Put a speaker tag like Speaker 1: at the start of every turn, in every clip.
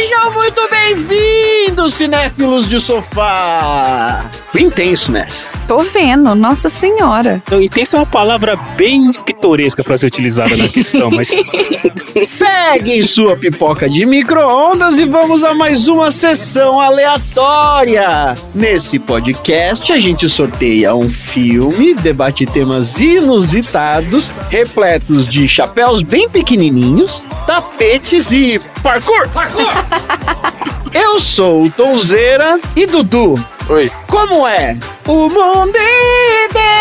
Speaker 1: Sejam muito bem-vindos, cinéfilos de sofá! Intenso, né?
Speaker 2: Tô vendo, nossa senhora.
Speaker 3: Então, intenso é uma palavra bem pitoresca para ser utilizada na questão, mas
Speaker 1: Peguem sua pipoca de micro-ondas e vamos a mais uma sessão aleatória. Nesse podcast, a gente sorteia um filme, debate temas inusitados, repletos de chapéus bem pequenininhos, tapetes e parkour. Parkour! Eu sou o Tonzeira e Dudu.
Speaker 4: Oi.
Speaker 1: Como é? O mundo ideal.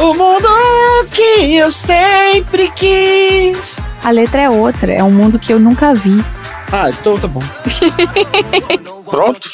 Speaker 1: O mundo que eu sempre quis.
Speaker 2: A letra é outra, é um mundo que eu nunca vi.
Speaker 1: Ah, então tá bom.
Speaker 4: Pronto?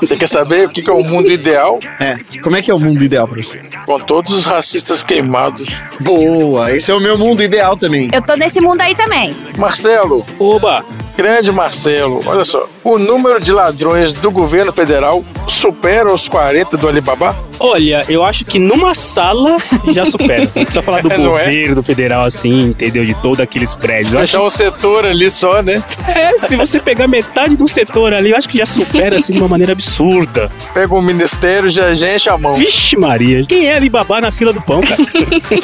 Speaker 4: Você quer saber o que que é o mundo ideal?
Speaker 1: É, como é que é o mundo ideal pra você?
Speaker 4: Com todos os racistas queimados.
Speaker 1: Boa, esse é o meu mundo ideal também.
Speaker 2: Eu tô nesse mundo aí também.
Speaker 4: Marcelo,
Speaker 3: oba!
Speaker 4: grande Marcelo, olha só. O número de ladrões do governo federal supera os 40 do Alibaba?
Speaker 3: Olha, eu acho que numa sala já supera. Não precisa falar do
Speaker 4: Não é?
Speaker 3: governo, do federal, assim, entendeu? De todos aqueles prédios. Eu
Speaker 4: Fechar
Speaker 3: acho
Speaker 4: um setor ali só, né?
Speaker 3: é, se você pegar metade do setor ali, eu acho que já supera, assim, de uma maneira absurda.
Speaker 4: Pega o ministério, já, enche a mão.
Speaker 3: Vixe Maria, quem é Alibaba na fila do pão, cara?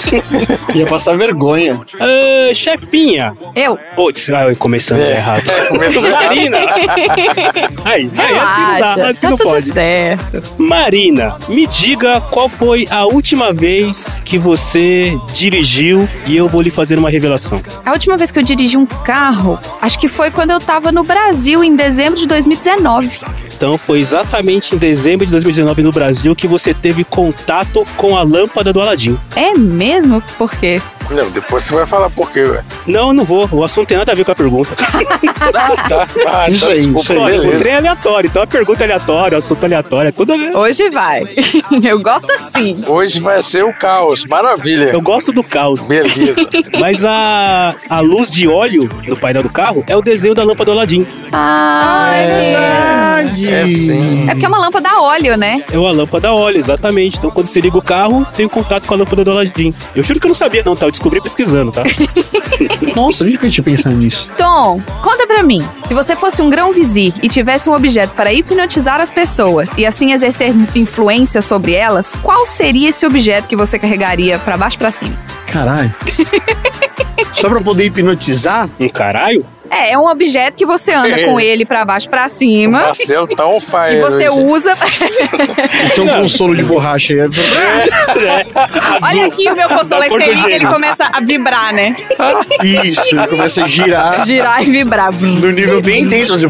Speaker 1: Ia passar vergonha.
Speaker 3: Ah, chefinha.
Speaker 2: Eu.
Speaker 3: Putz, ai, começando
Speaker 4: É.
Speaker 3: errado.
Speaker 4: É, começou
Speaker 3: Marina! Aí, aí, assim não dá,
Speaker 2: Relaxa,
Speaker 3: assim
Speaker 2: tá
Speaker 3: não
Speaker 2: tudo
Speaker 3: pode.
Speaker 2: certo.
Speaker 3: Marina, me diga qual foi a última vez que você dirigiu e eu vou lhe fazer uma revelação.
Speaker 2: A última vez que eu dirigi um carro, acho que foi quando eu tava no Brasil, em dezembro de 2019.
Speaker 3: Então foi exatamente em dezembro de 2019 no Brasil que você teve contato com a lâmpada do Aladim.
Speaker 2: É mesmo? Por quê?
Speaker 4: Não, depois você vai falar por quê, velho.
Speaker 3: Não, não vou. O assunto tem nada a ver com a pergunta.
Speaker 4: Tá, ah,
Speaker 1: Isso
Speaker 4: tá,
Speaker 1: aí,
Speaker 4: desculpa,
Speaker 1: isso aí,
Speaker 3: Olha, o trem é aleatório, então a pergunta é aleatória, o assunto é aleatório, é tudo a ver.
Speaker 2: Hoje vai. Eu gosto assim.
Speaker 4: Hoje vai ser o caos, maravilha.
Speaker 3: Eu gosto do caos.
Speaker 4: Beleza.
Speaker 3: Mas a, a luz de óleo no painel do carro é o desenho da lâmpada do Aladim.
Speaker 2: Ah, é mesmo.
Speaker 4: É sim.
Speaker 2: É porque é uma lâmpada a óleo, né?
Speaker 3: É uma lâmpada a óleo, exatamente. Então quando você liga o carro, tem contato com a lâmpada do Aladim. Eu juro que eu não sabia não, tá? Eu descobri pesquisando, tá?
Speaker 1: Nossa, onde que eu tinha pensado nisso?
Speaker 2: Tom, conta pra mim. Se você fosse um grão vizir e tivesse um objeto para hipnotizar as pessoas e assim exercer influência sobre elas, qual seria esse objeto que você carregaria pra baixo e pra cima?
Speaker 1: Caralho. Só pra poder hipnotizar?
Speaker 3: Um caralho?
Speaker 2: É, é um objeto que você anda
Speaker 4: É.
Speaker 2: com ele pra baixo e pra
Speaker 4: O
Speaker 2: cima
Speaker 4: Marcelo tá on fire
Speaker 2: e você
Speaker 4: hoje.
Speaker 2: usa.
Speaker 1: Isso é um consolo de borracha.
Speaker 3: É,
Speaker 2: Olha aqui o meu seria que ele começa a vibrar, né?
Speaker 1: Isso, ele começa a girar
Speaker 2: Girar e vibrar.
Speaker 1: no nível bem intenso. Assim.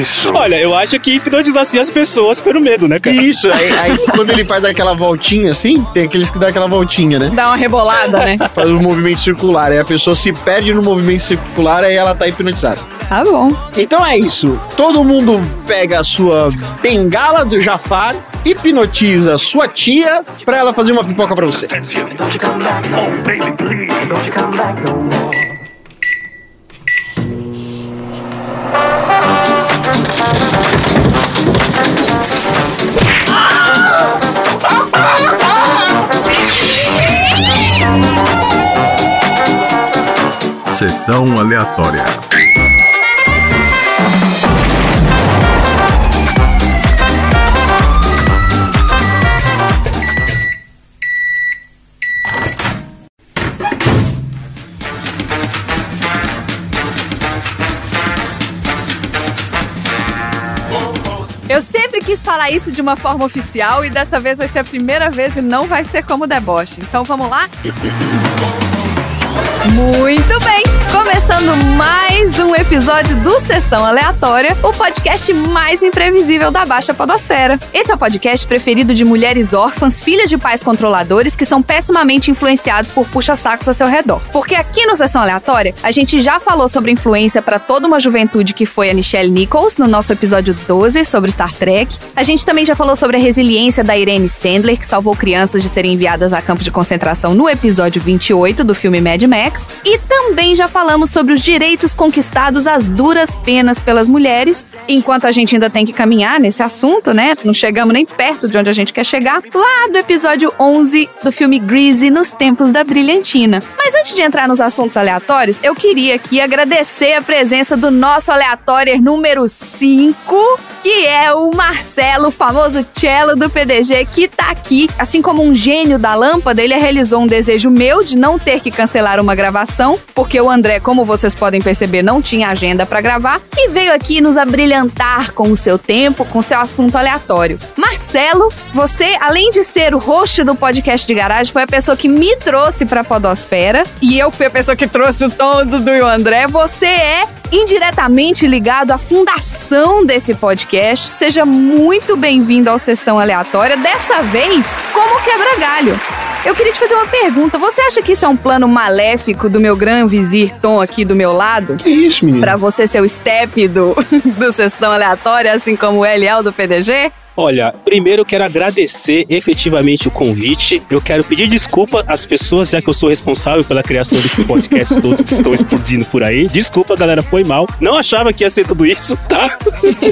Speaker 4: Isso.
Speaker 3: Olha, eu acho que hipnotizar assim as pessoas pelo medo, né, cara?
Speaker 1: Isso, aí, aí quando ele faz aquela voltinha assim, tem aqueles que dá aquela voltinha, né?
Speaker 2: Dá uma rebolada, né?
Speaker 1: Faz um movimento circular. Aí a pessoa se perde no movimento circular, aí ela tá hipnotizada.
Speaker 2: Tá bom.
Speaker 1: Então é isso. Todo mundo pega a sua bengala do Jafar, hipnotiza sua tia pra ela fazer uma pipoca pra você.
Speaker 5: Don't you come back, oh baby, please, don't you come back no more.
Speaker 6: Sessão aleatória.
Speaker 2: Eu sempre quis falar isso de uma forma oficial e dessa vez vai ser a primeira vez e não vai ser como deboche. Então vamos lá? Muito bem! Começando mais um episódio do Sessão Aleatória, o podcast mais imprevisível da Baixa Podosfera. Esse é o podcast preferido de mulheres órfãs, filhas de pais controladores que são pessimamente influenciados por puxa-sacos a seu redor. Porque aqui no Sessão Aleatória, a gente já falou sobre influência para toda uma juventude que foi a Nichelle Nichols no nosso episódio 12 sobre Star Trek. A gente também já falou sobre a resiliência da Irene Stendler, que salvou crianças de serem enviadas a campos de concentração no episódio 28 do filme Mad Max. E também já falamos sobre os direitos conquistados às duras penas pelas mulheres, enquanto a gente ainda tem que caminhar nesse assunto, né? Não chegamos nem perto de onde a gente quer chegar, lá do episódio 11 do filme Greasy nos tempos da brilhantina. Mas antes de entrar nos assuntos aleatórios, eu queria aqui agradecer a presença do nosso aleatório número 5, que é o Marcelo, o famoso cello do PDG, que tá aqui. Assim como um gênio da lâmpada, ele realizou um desejo meu de não ter que cancelar uma gravação, porque o André, como vocês podem perceber, não tinha agenda para gravar, e veio aqui nos abrilhantar com o seu tempo, com seu assunto aleatório. Marcelo, você, além de ser o host do podcast de garagem, foi a pessoa que me trouxe pra Podosfera, e eu fui a pessoa que trouxe o tom do e o André. Você é indiretamente ligado à fundação desse podcast. Seja muito bem-vindo ao Sessão Aleatória, dessa vez como quebra-galho. Eu queria te fazer uma pergunta. Você acha que isso é um plano maléfico do meu gran vizir Tom aqui do meu lado?
Speaker 1: Que isso, menino?
Speaker 2: Pra você ser o step do, do Sessão Aleatória, assim como o LL do PDG?
Speaker 3: Olha, primeiro eu quero agradecer efetivamente o convite. Eu quero pedir desculpa às pessoas, já que eu sou responsável pela criação desses podcasts todos que estão explodindo por aí. Desculpa, galera, foi mal. Não achava que ia ser tudo isso, tá?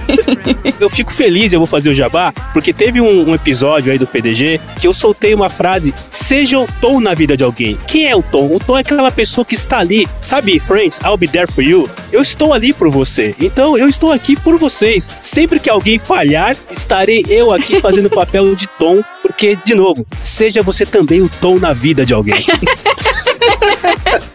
Speaker 3: eu fico feliz, eu vou fazer o jabá, porque teve um, um, episódio aí do PDG que eu soltei uma frase: seja o tom na vida de alguém. Quem é o tom? O tom é aquela pessoa que está ali. Sabe, friends, I'll be there for you. Eu estou ali por você. Então eu estou aqui por vocês. Sempre que alguém falhar, estarei estarei eu aqui fazendo o papel de Tom, porque, de novo, seja você também o Tom na vida de alguém.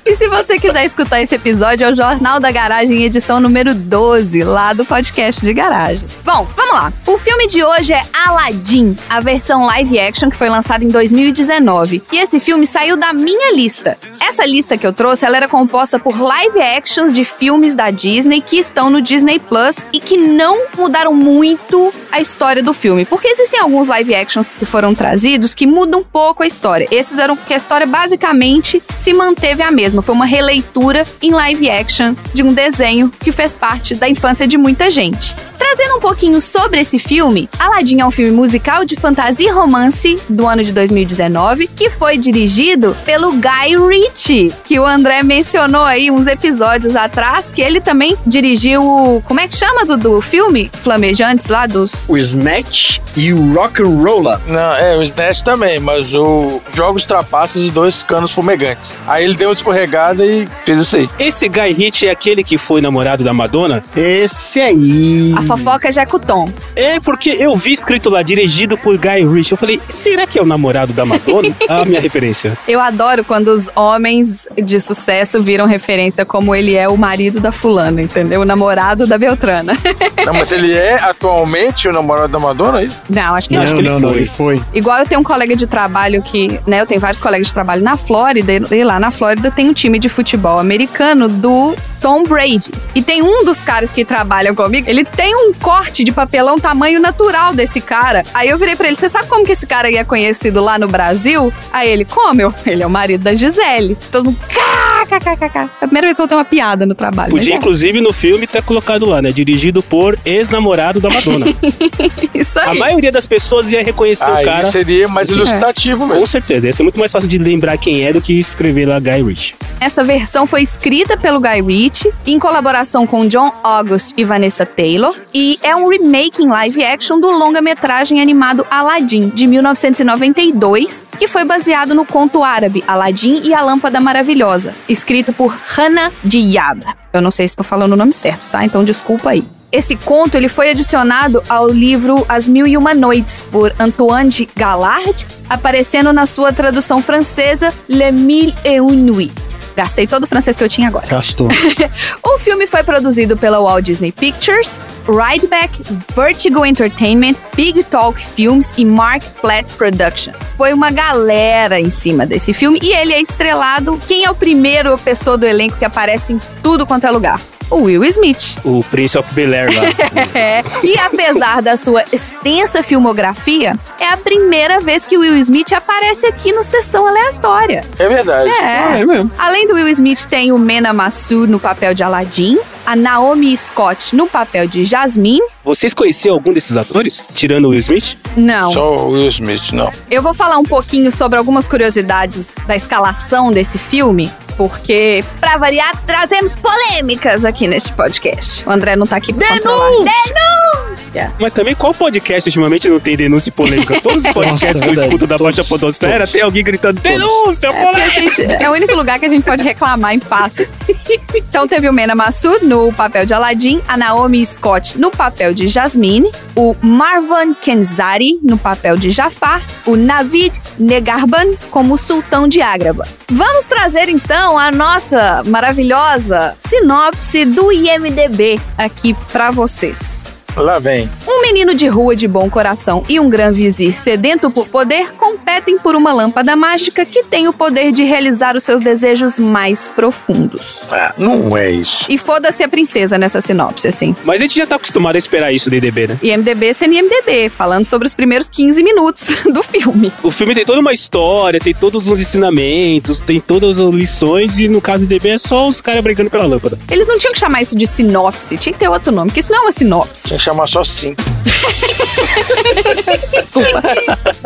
Speaker 2: e se você quiser escutar esse episódio, é o Jornal da Garagem, edição número 12, lá do podcast de garagem. Bom, vamos lá. O filme de hoje é Aladdin, a versão live action que foi lançada em 2019. E esse filme saiu da minha lista. Essa lista que eu trouxe, ela era composta por live actions de filmes da Disney que estão no Disney Plus e que não mudaram muito a história do filme. Porque existem alguns live actions que foram trazidos que mudam um pouco a história. Esses eram que a história basicamente se manteve a mesma. Foi uma releitura em live action de um desenho que fez parte da infância de muita gente. Trazendo um pouquinho sobre esse filme, Aladdin é um filme musical de fantasia e romance do ano de 2019 que foi dirigido pelo Guy Ritchie, que o André mencionou aí uns episódios atrás, que ele também dirigiu o. Como é que chama do, do filme? Flamejantes lá dos.
Speaker 1: O Snatch e o Rock and Roller.
Speaker 4: Não, é, o Snatch também, mas o Jogos Trapaças e Dois Canos Fumegantes. Aí ele deu uma escorregada e fez isso aí.
Speaker 3: Esse Guy Ritchie é aquele que foi namorado da Madonna?
Speaker 1: Esse aí.
Speaker 2: A fofoca já é com o Tom.
Speaker 3: É, porque eu vi escrito lá, dirigido por Guy Ritchie. Eu falei, será que é o namorado da Madonna? a minha referência.
Speaker 2: Eu adoro quando os homens de sucesso viram referência como ele é o marido da fulana, entendeu? O namorado da Beltrana.
Speaker 4: Não, mas ele é atualmente o namorado da Madonna, é isso?
Speaker 2: Não, acho que
Speaker 1: Não,
Speaker 2: não.
Speaker 3: acho que ele
Speaker 1: não, não,
Speaker 3: foi.
Speaker 1: ele foi.
Speaker 2: Igual eu tenho um colega de trabalho que, né, eu tenho vários colegas de trabalho na Flórida, e lá na Flórida tem um time de futebol americano do Tom Brady. E tem um dos caras que trabalham comigo, ele tem um corte de papelão tamanho natural desse cara. Aí eu virei pra ele, você sabe como que esse cara aí é conhecido lá no Brasil? Aí ele, como? Eu, ele é o marido da Gisele. Todo mundo, kkkk. É a primeira vez que eu tenho uma piada no trabalho.
Speaker 3: Podia,
Speaker 2: é.
Speaker 3: inclusive, no filme ter colocado lá, né? Dirigido por ex-namorado da Madonna.
Speaker 2: Isso
Speaker 3: A
Speaker 2: aí.
Speaker 3: maioria das pessoas ia reconhecer
Speaker 4: Aí
Speaker 3: o cara.
Speaker 4: seria mais ilustrativo mesmo.
Speaker 3: Com certeza, ia ser muito mais fácil de lembrar quem é do que escrever lá Guy Ritchie.
Speaker 2: Essa versão foi escrita pelo Guy Ritchie, em colaboração com John August e Vanessa Taylor, e é um remake em live action do longa-metragem animado Aladdin, de 1992, que foi baseado no conto árabe Aladdin e a Lâmpada Maravilhosa, escrito por Hannah Diab. Eu não sei se estou falando o nome certo, tá? Então desculpa aí. Esse conto ele foi adicionado ao livro As Mil e Uma Noites, por Antoine de Galard, aparecendo na sua tradução francesa Le Mille et Une Nuits. Gastei todo o francês que eu tinha agora.
Speaker 1: Gastou.
Speaker 2: O filme foi produzido pela Walt Disney Pictures, Rideback, Vertigo Entertainment, Big Talk Films e Mark Platt Production. Foi uma galera em cima desse filme e ele é estrelado. Quem é o primeiro pessoa do elenco que aparece em tudo quanto é lugar? O Will Smith.
Speaker 3: O Prince of Bel-Air lá.
Speaker 2: É, que apesar da sua extensa filmografia, é a primeira vez que o Will Smith aparece aqui no Sessão Aleatória.
Speaker 4: É verdade.
Speaker 2: É.
Speaker 1: É mesmo.
Speaker 2: Além do Will Smith, tem o Mena Massoud no papel de Aladdin, a Naomi Scott no papel de Jasmine.
Speaker 3: Vocês conheciam algum desses atores? Tirando o Will Smith?
Speaker 2: Não.
Speaker 4: Só o Will Smith, não.
Speaker 2: Eu vou falar um pouquinho sobre algumas curiosidades da escalação desse filme. Porque, pra variar, trazemos polêmicas aqui neste podcast. O André não tá aqui pra controlar. Denúncia!
Speaker 3: Mas também qual podcast ultimamente não tem denúncia e polêmica? Todos os podcasts que eu
Speaker 1: verdade.
Speaker 3: escuto da Baixa Podosfera tem alguém gritando denúncia,
Speaker 2: É,
Speaker 3: polêmica!
Speaker 2: gente- é o único lugar que a gente pode reclamar em paz. Então teve o Mena Massoud no papel de Aladdin, a Naomi Scott no papel de Jasmine, o Marwan Kenzari no papel de Jafar, o Navid Negarban como Sultão de Ágraba. Vamos trazer então a nossa maravilhosa sinopse do IMDB aqui pra vocês.
Speaker 4: Lá vem.
Speaker 2: Um menino de rua de bom coração e um gran vizir sedento por poder competem por uma lâmpada mágica que tem o poder de realizar os seus desejos mais profundos.
Speaker 4: Ah, não é isso.
Speaker 2: E foda-se a princesa nessa sinopse, assim.
Speaker 3: Mas a gente já tá acostumado a esperar isso do IDB, né?
Speaker 2: IMDB sendo IMDB, falando sobre os primeiros 15 minutos do filme.
Speaker 3: O filme tem toda uma história, tem todos os ensinamentos, tem todas as lições, e no caso do IDB é só os caras brigando pela lâmpada.
Speaker 2: Eles não tinham que chamar isso de sinopse, tinha que ter outro nome, porque isso não é uma sinopse.
Speaker 4: Chamar só cinco.
Speaker 2: Desculpa.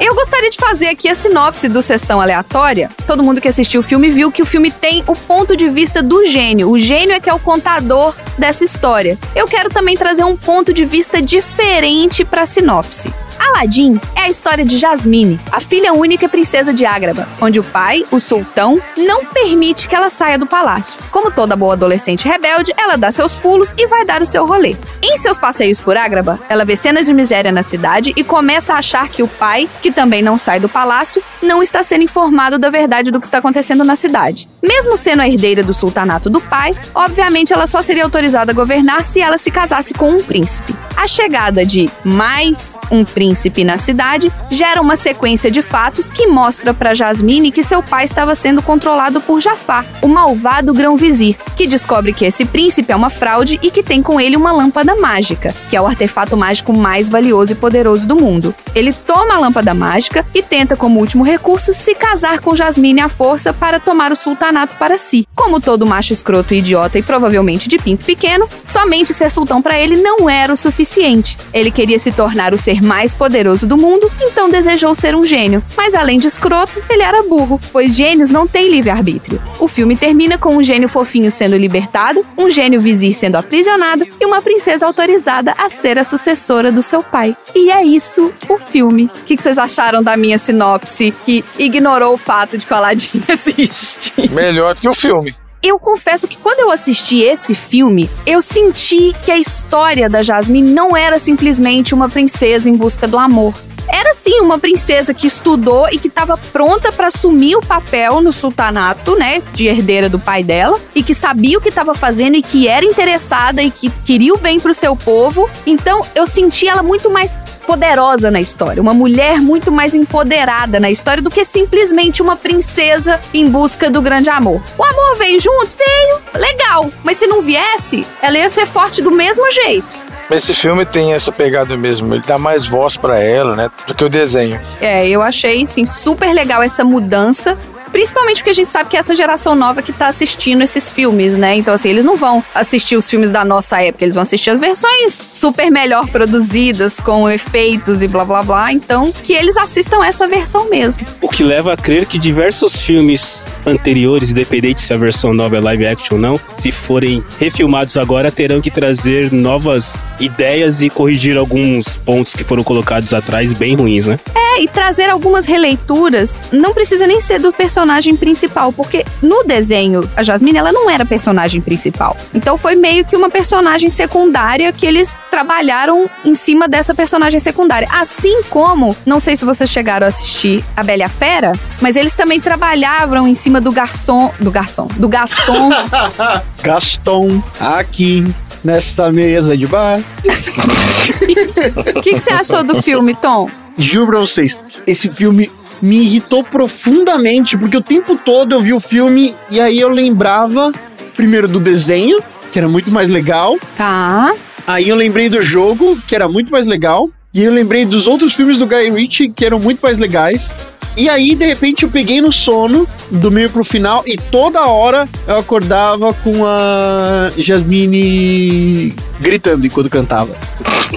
Speaker 2: Eu gostaria de fazer aqui a sinopse do Sessão Aleatória. Todo mundo que assistiu o filme viu que o filme tem o ponto de vista do gênio. O gênio é que é o contador dessa história. Eu quero também trazer um ponto de vista diferente para a sinopse. Aladdin é a história de Jasmine, a filha única e princesa de Ágraba, onde o pai, o sultão, não permite que ela saia do palácio. Como toda boa adolescente rebelde, ela dá seus pulos e vai dar o seu rolê. Em seus passeios por Ágraba, ela vê cenas de miséria na cidade e começa a achar que o pai, que também não sai do palácio, não está sendo informado da verdade do que está acontecendo na cidade. Mesmo sendo a herdeira do sultanato do pai, obviamente ela só seria autorizada a governar se ela se casasse com um príncipe. A chegada de mais um príncipe na cidade gera uma sequência de fatos que mostra para Jasmine que seu pai estava sendo controlado por Jafar, o malvado grão-vizir, que descobre que esse príncipe é uma fraude e que tem com ele uma lâmpada mágica, que é o artefato mágico mais valioso e poderoso do mundo. Ele toma a lâmpada mágica e tenta, como último recurso, se casar com Jasmine à força para tomar o sultanato para si. Como todo macho escroto idiota e provavelmente de pinto pequeno, somente ser sultão para ele não era o suficiente. Ele queria se tornar o ser mais poderoso do mundo, então desejou ser um gênio. Mas além de escroto, ele era burro, pois gênios não têm livre-arbítrio. O filme termina com um gênio fofinho sendo libertado, um gênio vizir sendo aprisionado e uma princesa autorizada a ser a sucessora do seu pai. E é isso o filme. O que que vocês acharam da minha sinopse que ignorou o fato de que o Aladdin existe?
Speaker 4: Melhor do que o filme.
Speaker 2: Eu confesso que quando eu assisti esse filme, eu senti que a história da Jasmine não era simplesmente uma princesa em busca do amor. Era sim uma princesa que estudou e que estava pronta para assumir o papel no sultanato, né, de herdeira do pai dela, e que sabia o que estava fazendo e que era interessada e que queria o bem pro seu povo. Então, eu senti ela muito mais poderosa na história, uma mulher muito mais empoderada na história do que simplesmente uma princesa em busca do grande amor. O amor veio junto? Veio, legal, mas se não viesse, ela ia ser forte do mesmo jeito.
Speaker 4: Esse filme tem essa pegada mesmo. Ele dá mais voz pra ela, né? Do que o desenho.
Speaker 2: É, eu achei, sim, super legal essa mudança. Principalmente porque a gente sabe que é essa geração nova que tá assistindo esses filmes, né? Então, assim, eles não vão assistir os filmes da nossa época, eles vão assistir as versões super melhor produzidas, com efeitos e blá blá blá. Então, que eles assistam essa versão mesmo.
Speaker 3: O que leva a crer que diversos filmes anteriores, independente se a versão nova é live action ou não, se forem refilmados agora, terão que trazer novas ideias e corrigir alguns pontos que foram colocados atrás bem ruins, né?
Speaker 2: É, e trazer algumas releituras, não precisa nem ser do personagem principal, porque no desenho, a Jasmine, ela não era personagem principal. Então foi meio que uma personagem secundária que eles trabalharam em cima dessa personagem secundária. Assim como, não sei se vocês chegaram a assistir A Bela e a Fera, mas eles também trabalhavam em cima do garçom, do garçom, do Gaston.
Speaker 1: Gaston, aqui, nessa mesa de bar.
Speaker 2: O que, que você achou do filme, Tom?
Speaker 1: Juro pra vocês, esse filme me irritou profundamente, porque o tempo todo eu vi o filme e aí eu lembrava, primeiro, do desenho, que era muito mais legal.
Speaker 2: Tá.
Speaker 1: Aí eu lembrei do jogo, que era muito mais legal. E eu lembrei dos outros filmes do Guy Ritchie, que eram muito mais legais. E aí, de repente, eu peguei no sono, do meio pro final, e toda hora eu acordava com a Jasmine gritando enquanto cantava.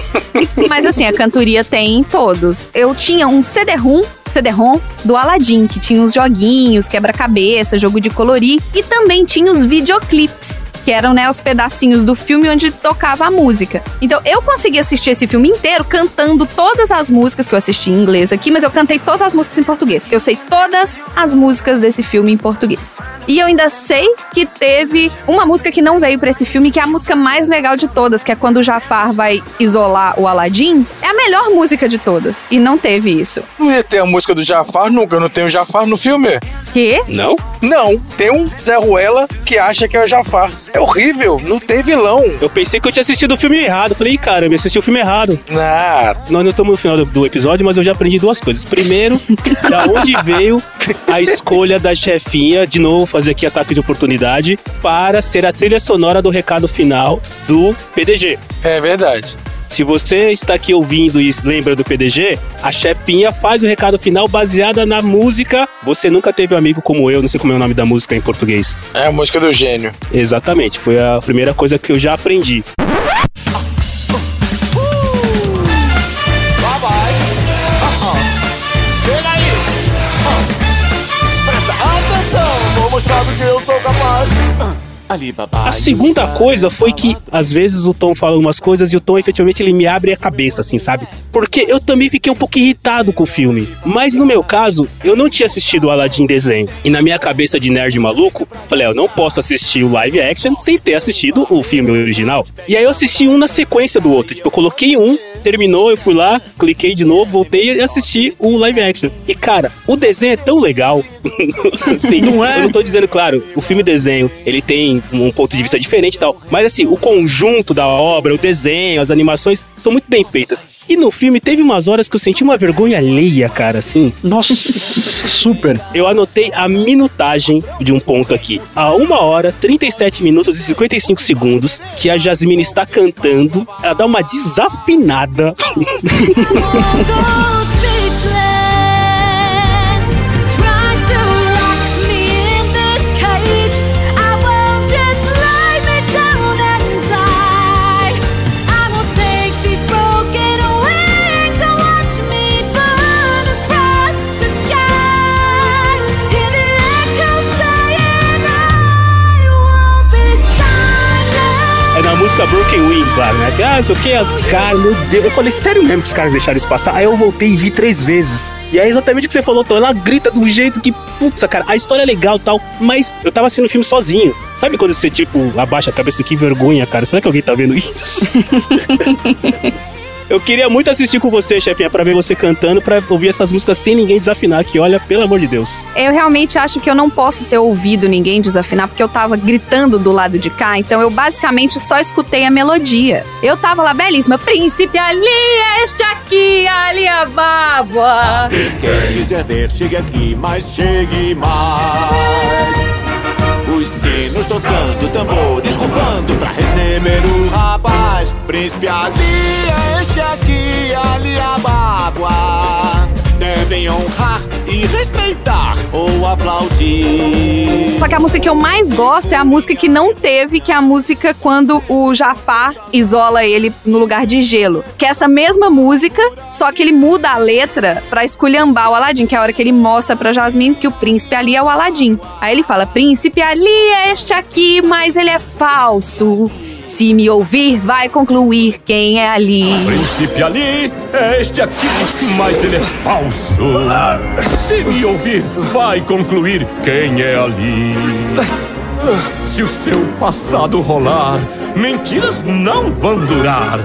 Speaker 2: Mas assim, a cantoria tem em todos. Eu tinha um CD-ROM, CD-ROM do Aladdin, que tinha uns joguinhos, quebra-cabeça, jogo de colorir, e também tinha os videoclipes. Que eram, né, os pedacinhos do filme onde tocava a música. Então eu consegui assistir esse filme inteiro cantando todas as músicas que eu assisti em inglês aqui, mas eu cantei todas as músicas em português. Eu sei todas as músicas desse filme em português. E eu ainda sei que teve uma música que não veio pra esse filme, que é a música mais legal de todas, que é quando o Jafar vai isolar o Aladdin. É a melhor música de todas. E não teve isso.
Speaker 4: Não ia ter a música do Jafar nunca, não tem o Jafar no filme.
Speaker 2: Quê?
Speaker 3: Não?
Speaker 4: Não, tem um Zé Ruela que acha que é o Jafar. É horrível, não tem vilão.
Speaker 3: Eu pensei que eu tinha assistido o filme errado. Falei, "Ih, caramba, eu assisti o filme errado.
Speaker 4: Ah,
Speaker 3: Nós não estamos no final do, do episódio, mas eu já aprendi duas coisas. Primeiro, da onde veio a escolha da chefinha, de novo fazer aqui ataque de oportunidade, para ser a trilha sonora do recado final do PDG.
Speaker 4: é verdade.
Speaker 3: Se você está aqui ouvindo e lembra do PDG, a chefinha faz o recado final baseada na música Você Nunca Teve um Amigo Como Eu, não sei como é o nome da música em português.
Speaker 4: É a música do gênio.
Speaker 3: Exatamente, foi a primeira coisa que eu já aprendi. A segunda coisa foi que, às vezes, o Tom fala umas coisas e o Tom, efetivamente, ele me abre a cabeça, assim, sabe? Porque eu também fiquei um pouco irritado com o filme. Mas, no meu caso, eu não tinha assistido o Aladdin desenho. E na minha cabeça de nerd maluco, falei, "Ah, eu não posso assistir o live action sem ter assistido o filme original. E aí eu assisti um na sequência do outro. Tipo, eu coloquei um, terminou, eu fui lá, cliquei de novo, voltei e assisti o live action. E, cara, o desenho é tão legal. Sim,
Speaker 1: Não é?
Speaker 3: Eu não tô dizendo, claro, o filme desenho, ele tem um ponto de vista diferente e tal. Mas assim, o conjunto da obra, o desenho, as animações são muito bem feitas. E no filme teve umas horas que eu senti uma vergonha alheia, cara, assim.
Speaker 1: Nossa, super.
Speaker 3: Eu anotei a minutagem de um ponto aqui. A 1 hora, 37 minutos e 55 segundos que a Jasmine está cantando. Ela dá uma desafinada. É música Broken Wings lá, né? Que, ah, não sei o que, as caras, meu Deus. Eu falei, sério mesmo que os caras deixaram isso passar? Aí eu voltei e vi três vezes. E é exatamente o que você falou, Tom. Ela grita um jeito que, putz, cara, a história é legal e tal, mas eu tava assistindo o filme sozinho. Sabe quando você, tipo, abaixa a cabeça, que vergonha, cara? Será que alguém tá vendo isso? Eu queria muito assistir com você, chefinha, pra ver você cantando, pra ouvir essas músicas sem ninguém desafinar, que olha, pelo amor de Deus.
Speaker 2: Eu realmente acho que eu não posso ter ouvido ninguém desafinar, porque eu tava gritando do lado de cá, então eu basicamente só escutei a melodia. Eu tava lá belíssima, príncipe ali, este aqui, ali a bábua.
Speaker 7: Quem quiser ver, chegue aqui, mas chegue mais. Os sinos tocando, tambores rufando pra receber o rapaz. Príncipe ali, este aqui, ali a bábua. Devem honrar e respeitar ou aplaudir.
Speaker 2: Só que a música que eu mais gosto é a música que não teve, que é a música quando o Jafar isola ele no lugar de gelo. Que é essa mesma música, só que ele muda a letra pra esculhambar o Aladim, que é a hora que ele mostra pra Jasmine que o príncipe ali é o Aladim. Aí ele fala: Príncipe ali é este aqui, mas ele é falso. Se me ouvir, vai concluir quem é ali.
Speaker 8: Príncipe ali é este aqui, mas ele é falso. Se me ouvir, vai concluir quem é ali. Se o seu passado rolar, mentiras não vão durar.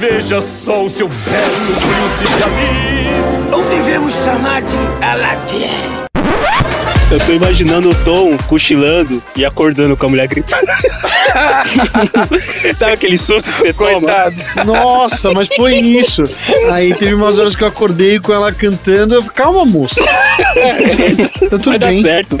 Speaker 8: Veja só o seu belo príncipe ali.
Speaker 5: Ou devemos chamar de Aladdin?
Speaker 3: Eu tô imaginando o Tom cochilando e acordando com a mulher gritando. Sabe aquele susto que você toma?
Speaker 4: Coitado.
Speaker 1: Nossa, mas foi isso. Aí teve umas horas que eu acordei com ela cantando. Eu, Calma, moça. Tá tudo
Speaker 3: Vai dar
Speaker 1: bem.
Speaker 3: certo.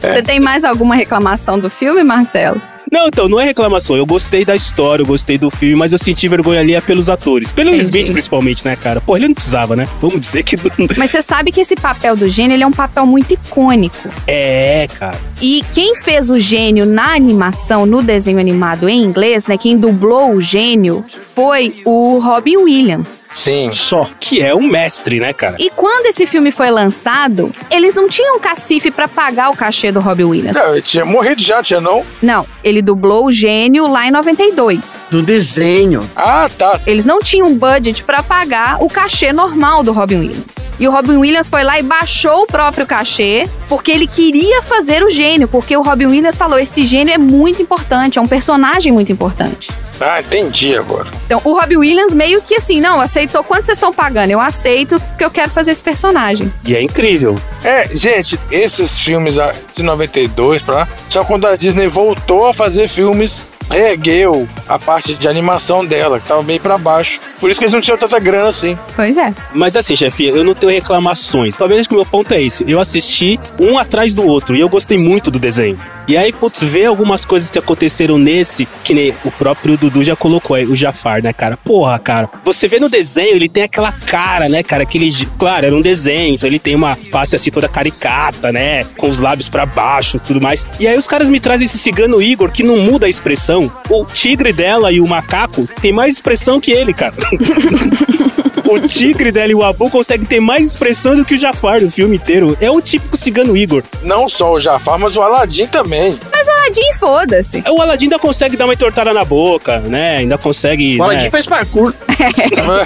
Speaker 2: Você tem mais alguma reclamação do filme, Marcelo?
Speaker 3: Não, então, não é reclamação. Eu gostei da história, eu gostei do filme, mas eu senti vergonha ali é pelos atores. Pelo
Speaker 2: Entendi.
Speaker 3: Smith, principalmente, né, cara? Pô, ele não precisava, né? Vamos dizer que não.
Speaker 2: Mas você sabe que esse papel do gênio ele é um papel muito icônico.
Speaker 3: É, cara.
Speaker 2: E quem fez o gênio na animação, no desenho animado em inglês, né? Quem dublou o gênio foi o Robin Williams.
Speaker 4: Sim.
Speaker 3: Só que é um mestre, né, cara?
Speaker 2: E quando esse filme foi lançado, eles não tinham cacife pra pagar o cachê do Robin Williams.
Speaker 4: Não, ele tinha morrido já, tinha não?
Speaker 2: Não, ele dublou o gênio lá em 92.
Speaker 1: Do desenho.
Speaker 4: Ah, tá.
Speaker 2: Eles não tinham budget pra pagar o cachê normal do Robin Williams. E o Robin Williams foi lá e baixou o próprio cachê, porque ele queria fazer o gênio, porque o Robin Williams falou: esse gênio é muito importante, é um personagem muito importante.
Speaker 4: Ah, entendi agora.
Speaker 2: Então, o Robin Williams meio que assim, não, aceitou quanto vocês estão pagando? Eu aceito porque eu quero fazer esse personagem.
Speaker 3: E é incrível.
Speaker 4: É, gente, esses filmes ah, de 92 pra lá, só quando a Disney voltou a fazer filmes, reergueu a parte de animação dela, que tava meio pra baixo. Por isso que eles não tinham tanta grana assim.
Speaker 2: Pois é.
Speaker 3: Mas assim, chefinha, eu não tenho reclamações. Talvez o meu ponto é esse. Eu assisti um atrás do outro e eu gostei muito do desenho. E aí, putz, ver algumas coisas que aconteceram nesse, que nem o próprio Dudu já colocou aí, o Jafar, né, cara? Porra, cara. Você vê no desenho, ele tem aquela cara, né, cara? Aquele. Claro, era um desenho, então ele tem uma face assim toda caricata, né? Com os lábios pra baixo e tudo mais. E aí os caras me trazem esse cigano Igor que não muda a expressão. O tigre dela e o macaco tem mais expressão que ele, cara. O tigre dela e o Abu conseguem ter mais expressão do que o Jafar no filme inteiro. É o típico cigano Igor.
Speaker 4: Não só o Jafar, mas o Aladdin também.
Speaker 2: Mas o Aladdin, foda-se.
Speaker 3: O Aladdin ainda consegue dar uma entortada na boca, né? Ainda consegue.
Speaker 1: O Aladdin
Speaker 3: né?
Speaker 1: faz parkour.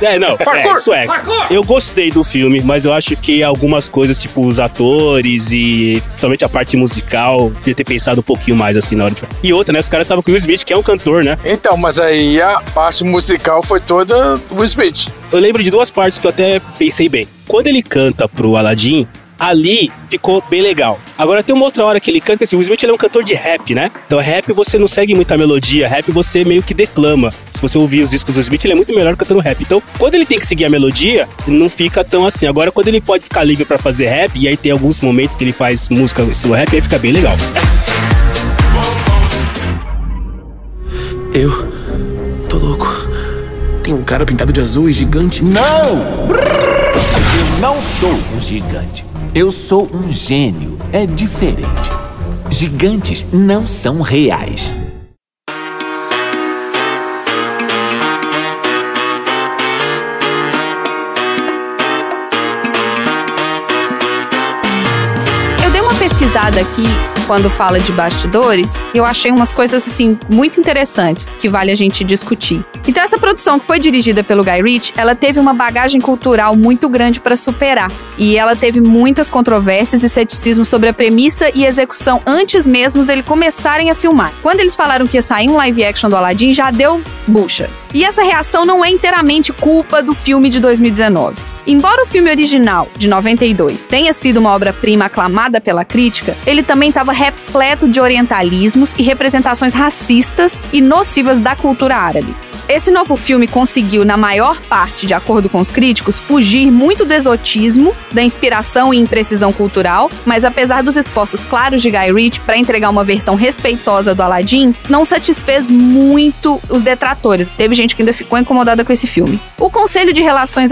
Speaker 3: É, não, é, isso é. Eu gostei do filme, mas eu acho que algumas coisas, tipo os atores e principalmente a parte musical, devia ter pensado um pouquinho mais assim na hora. de- E outra, né? Os caras estavam com o Will Smith, que é um cantor, né?
Speaker 4: Então, mas aí a parte musical foi toda o Smith.
Speaker 3: Eu lembro de duas partes que eu até pensei bem. Quando ele canta pro Aladdin, ali ficou bem legal. Agora tem uma outra hora que ele canta, que assim, o Smith ele é um cantor de rap, né? Então rap você não segue muita melodia, rap você meio que declama. Se você ouvir os discos do Smith, ele é muito melhor cantando rap. Então, quando ele tem que seguir a melodia, não fica tão assim. Agora, quando ele pode ficar livre pra fazer rap, e aí tem alguns momentos que ele faz música estilo rap, aí fica bem legal.
Speaker 9: Eu tô louco. Tem um cara pintado de azul e gigante.
Speaker 10: Não! Eu não sou um gigante. Eu sou um gênio. É diferente. Gigantes não são reais.
Speaker 2: Pesquisada aqui quando fala de bastidores eu achei umas coisas assim muito interessantes que vale a gente discutir. Então essa produção que foi dirigida pelo Guy Ritchie, ela teve uma bagagem cultural muito grande para superar e ela teve muitas controvérsias e ceticismo sobre a premissa e execução antes mesmo dele começarem a filmar. Quando eles falaram que ia sair um live action do Aladdin, já deu bucha. E essa reação não é inteiramente culpa do filme de 2019. Embora o filme original, de 92, tenha sido uma obra-prima aclamada pela crítica, ele também estava repleto de orientalismos e representações racistas e nocivas da cultura árabe. Esse novo filme conseguiu, na maior parte, de acordo com os críticos, fugir muito do exotismo, da inspiração e imprecisão cultural, mas apesar dos esforços claros de Guy Ritchie para entregar uma versão respeitosa do Aladdin, não satisfez muito os detratores. Teve gente que ainda ficou incomodada com esse filme. O Conselho de Relações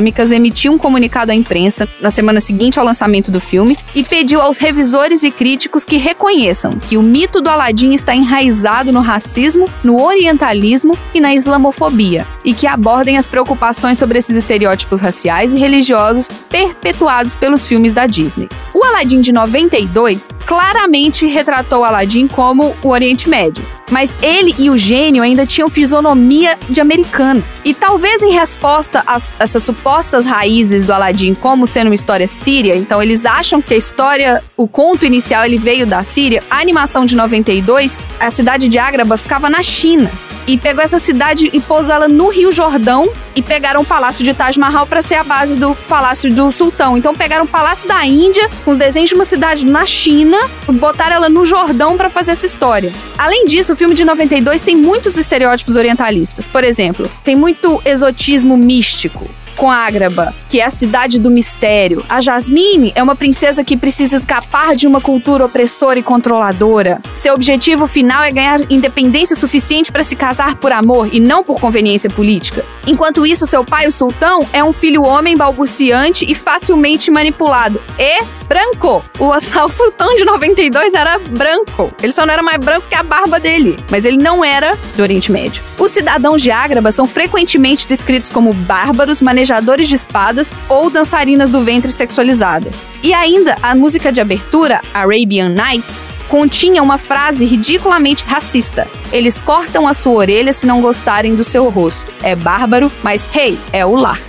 Speaker 2: Americano-Islâmicas emitiu um comunicado à imprensa na semana seguinte ao lançamento do filme e pediu aos revisores e críticos que reconheçam que o mito do Aladdin está enraizado no racismo, no orientalismo e na islamofobia, e que abordem as preocupações sobre esses estereótipos raciais e religiosos perpetuados pelos filmes da Disney. O Aladdin de 92 claramente retratou Aladdin como o Oriente Médio, mas ele e o gênio ainda tinham fisionomia de americano. E talvez em resposta a essas supostas raízes do Aladdin como sendo uma história síria, então eles acham que a história, o conto inicial ele veio da Síria, a animação de 92, a cidade de Ágraba ficava na China. E pegou essa cidade e pousou ela no Rio Jordão e pegaram o palácio de Taj Mahal para ser a base do palácio do sultão. Então pegaram o palácio da Índia, com os desenhos de uma cidade na China, botaram ela no Jordão para fazer essa história. Além disso, o filme de 92 tem muitos estereótipos orientalistas. Por exemplo, tem muito exotismo místico. Com Ágraba, que é a cidade do mistério. A Jasmine é uma princesa que precisa escapar de uma cultura opressora e controladora. Seu objetivo final é ganhar independência suficiente para se casar por amor e não por conveniência política. Enquanto isso, seu pai, o sultão, é um filho homem balbuciante e facilmente manipulado. E branco. O, o sultão de 92 era branco. Ele só não era mais branco que a barba dele, mas ele não era do Oriente Médio. Os cidadãos de Ágraba são frequentemente descritos como bárbaros, manejadores de espadas ou dançarinas do ventre sexualizadas. E ainda, a música de abertura, Arabian Nights, continha uma frase ridiculamente racista. Eles cortam a sua orelha se não gostarem do seu rosto. É bárbaro, mas hey, é o lar.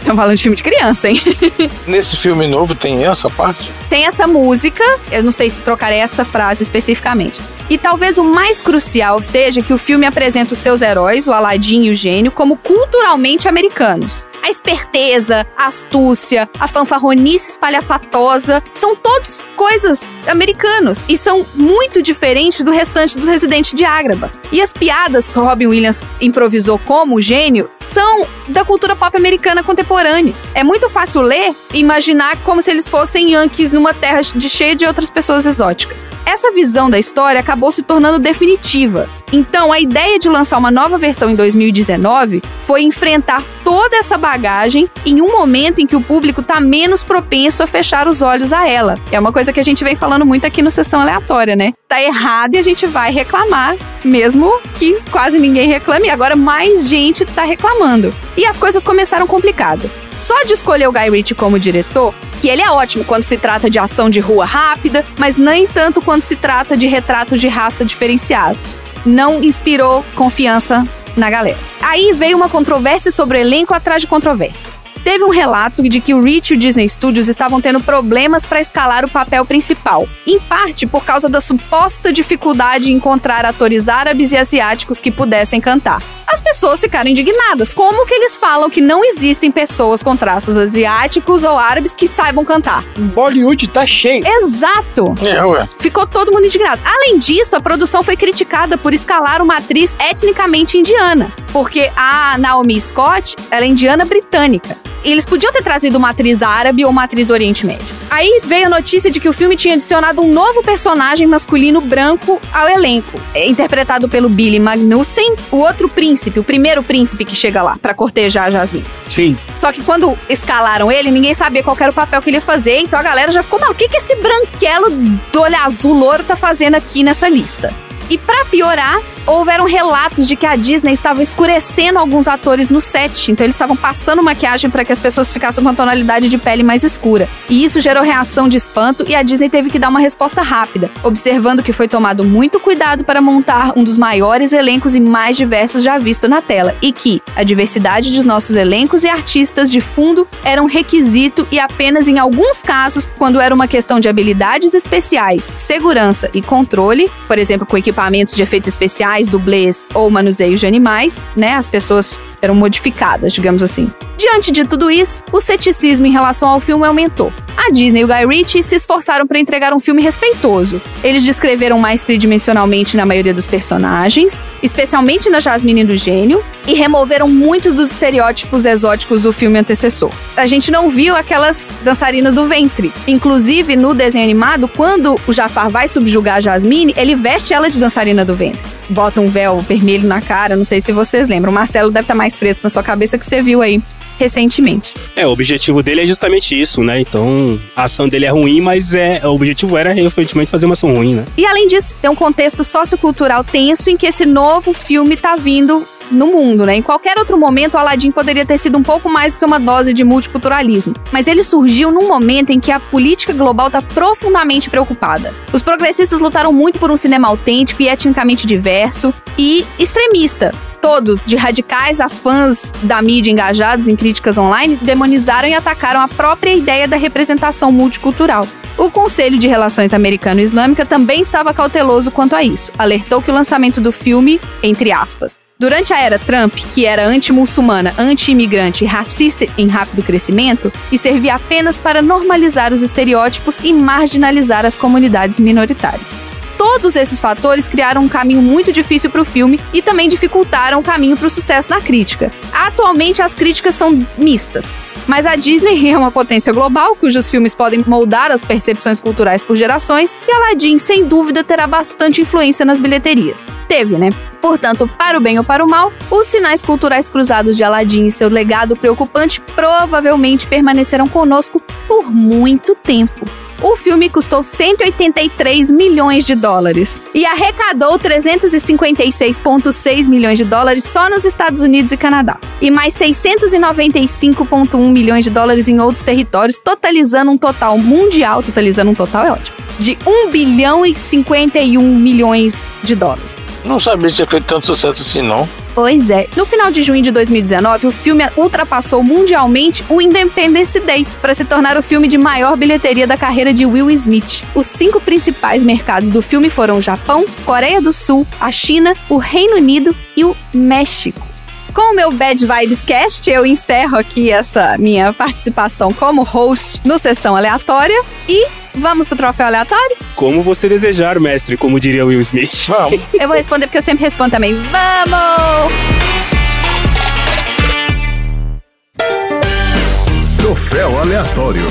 Speaker 2: Estão falando de filme de criança, hein?
Speaker 4: Nesse filme novo tem essa parte?
Speaker 2: Tem essa música, eu não sei se trocarei essa frase especificamente. E talvez o mais crucial seja que o filme apresenta os seus heróis, o Aladim e o Gênio, como culturalmente americanos. A esperteza, a astúcia, a fanfarronice espalhafatosa são todos coisas americanos e são muito diferentes do restante dos residentes de Ágraba. E as piadas que Robin Williams improvisou como gênio são da cultura pop americana contemporânea. É muito fácil ler e imaginar como se eles fossem yankees numa terra de cheia de outras pessoas exóticas. Essa visão da história acabou se tornando definitiva. Então, a ideia de lançar uma nova versão em 2019 foi enfrentar toda essa bagagem em um momento em que o público está menos propenso a fechar os olhos a ela. É uma coisa que a gente vem falando muito aqui no Sessão Aleatória, né? Tá errado e a gente vai reclamar, mesmo que quase ninguém reclame. Agora mais gente tá reclamando. E as coisas começaram complicadas. Só de escolher o Guy Ritchie como diretor que ele é ótimo quando se trata de ação de rua rápida, mas nem tanto quando se trata de retratos de raça diferenciados. Não inspirou confiança na galera. Aí veio uma controvérsia sobre elenco atrás de controvérsia. Teve um relato de que o Rich e o Disney Studios estavam tendo problemas para escalar o papel principal, em parte por causa da suposta dificuldade em encontrar atores árabes e asiáticos que pudessem cantar. As pessoas ficaram indignadas. Como que eles falam que não existem pessoas com traços asiáticos ou árabes que saibam cantar?
Speaker 1: Bollywood tá cheio.
Speaker 2: Exato.
Speaker 4: É, ué.
Speaker 2: Ficou todo mundo indignado. Além disso, a produção foi criticada por escalar uma atriz etnicamente indiana, porque a Naomi Scott, ela é indiana britânica. Eles podiam ter trazido uma atriz árabe ou uma atriz do Oriente Médio. Aí veio a notícia de que o filme tinha adicionado um novo personagem masculino branco ao elenco, é interpretado pelo Billy Magnussen, o outro príncipe, o primeiro príncipe que chega lá pra cortejar a Jasmine.
Speaker 1: Sim.
Speaker 2: Só que quando escalaram ele, ninguém sabia qual era o papel que ele ia fazer, então a galera já ficou mal. O que, que esse branquelo do olho azul louro tá fazendo aqui nessa lista? E pra piorar, houveram relatos de que a Disney estava escurecendo alguns atores no set, então eles estavam passando maquiagem para que as pessoas ficassem com a tonalidade de pele mais escura. E isso gerou reação de espanto e a Disney teve que dar uma resposta rápida, observando que foi tomado muito cuidado para montar um dos maiores elencos e mais diversos já visto na tela e que a diversidade dos nossos elencos e artistas de fundo era um requisito e apenas em alguns casos, quando era uma questão de habilidades especiais, segurança e controle, por exemplo, com equipamentos de efeitos especiais, dublês ou manuseio de animais, né? As pessoas eram modificadas, digamos assim. Diante de tudo isso, o ceticismo em relação ao filme aumentou. A Disney e o Guy Ritchie se esforçaram para entregar um filme respeitoso. Eles descreveram mais tridimensionalmente na maioria dos personagens, especialmente na Jasmine do Gênio, e removeram muitos dos estereótipos exóticos do filme antecessor. A gente não viu aquelas dançarinas do ventre. Inclusive, no desenho animado, quando o Jafar vai subjugar a Jasmine, ele veste ela de dançarina do ventre. Bota um véu vermelho na cara, não sei se vocês lembram. O Marcelo deve estar mais fresco na sua cabeça que você viu aí recentemente.
Speaker 3: É, o objetivo dele é justamente isso, né? Então, a ação dele é ruim, mas é, o objetivo era efetivamente fazer uma ação ruim, né?
Speaker 2: E além disso, tem um contexto sociocultural tenso em que esse novo filme tá vindo no mundo, né? Em qualquer outro momento, Aladdin poderia ter sido um pouco mais do que uma dose de multiculturalismo. Mas ele surgiu num momento em que a política global está profundamente preocupada. Os progressistas lutaram muito por um cinema autêntico e etnicamente diverso e extremista. Todos, de radicais a fãs da mídia engajados em críticas online, demonizaram e atacaram a própria ideia da representação multicultural. O Conselho de Relações Americano-Islâmica também estava cauteloso quanto a isso. Alertou que o lançamento do filme, entre aspas, Durante a era Trump, que era anti-muçulmana, anti-imigrante e racista em rápido crescimento, e servia apenas para normalizar os estereótipos e marginalizar as comunidades minoritárias. Todos esses fatores criaram um caminho muito difícil para o filme e também dificultaram o caminho para o sucesso na crítica. Atualmente as críticas são mistas, mas a Disney é uma potência global cujos filmes podem moldar as percepções culturais por gerações e Aladdin sem dúvida terá bastante influência nas bilheterias. Teve, né? Portanto, para o bem ou para o mal, os sinais culturais cruzados de Aladdin e seu legado preocupante provavelmente permanecerão conosco por muito tempo. O filme custou 183 milhões de dólares e arrecadou 356,6 milhões de dólares só nos Estados Unidos e Canadá, e mais 695,1 milhões de dólares em outros territórios, totalizando um total mundial, totalizando um total é ótimo, de 1 bilhão e 51 milhões de dólares.
Speaker 4: Não sabia que tinha feito tanto sucesso assim, não.
Speaker 2: Pois é. No final de junho de 2019, o filme ultrapassou mundialmente o Independence Day para se tornar o filme de maior bilheteria da carreira de Will Smith. Os cinco principais mercados do filme foram o Japão, Coreia do Sul, a China, o Reino Unido e o México. Com o meu Bad Vibes Cast, eu encerro aqui essa minha participação como host no Sessão Aleatória e vamos pro troféu aleatório?
Speaker 3: Como você desejar, mestre, como diria Will Smith.
Speaker 4: Vamos.
Speaker 2: Eu vou responder porque eu sempre respondo também. Vamos!
Speaker 6: Troféu aleatório.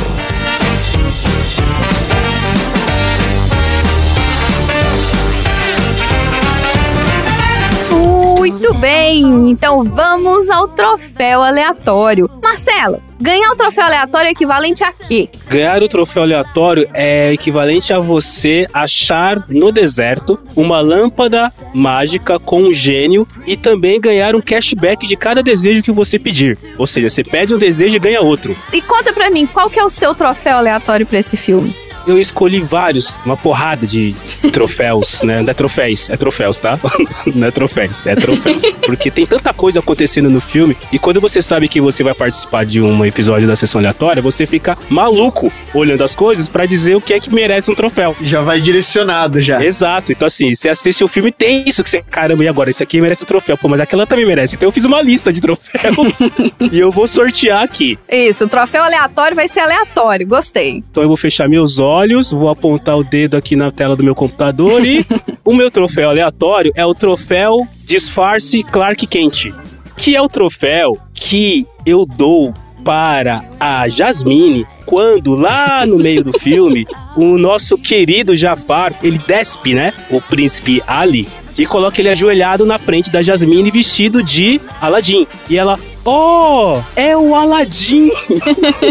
Speaker 2: Muito bem, então vamos ao troféu aleatório. Marcelo, ganhar o troféu aleatório é equivalente a quê?
Speaker 3: Ganhar o troféu aleatório é equivalente a você achar no deserto uma lâmpada mágica com um gênio e também ganhar um cashback de cada desejo que você pedir. Ou seja, você pede um desejo e ganha outro.
Speaker 2: E conta pra mim, qual que é o seu troféu aleatório pra esse filme?
Speaker 3: Eu escolhi vários, uma porrada de troféus, né? Não é troféus, é troféus, tá? Não é troféus, é troféus. Porque tem tanta coisa acontecendo no filme e quando você sabe que você vai participar de um episódio da sessão aleatória, você fica maluco olhando as coisas pra dizer o que é que merece um troféu.
Speaker 1: Já vai direcionado já.
Speaker 3: Exato. Então, assim, você assiste o filme, tem isso que você. Caramba, e agora? Isso aqui merece um troféu. Pô, mas aquela também merece. Então eu fiz uma lista de troféus e eu vou sortear aqui.
Speaker 2: Isso, o troféu aleatório vai ser aleatório, gostei.
Speaker 3: Então eu vou fechar meus olhos, vou apontar o dedo aqui na tela do meu computador e o meu troféu aleatório é o troféu Disfarce Clark Kent, que é o troféu que eu dou para a Jasmine quando lá no meio do filme o nosso querido Jafar, ele despe, né, o príncipe Ali e coloca ele ajoelhado na frente da Jasmine vestido de Aladdin. E ela, oh, é o Aladdin.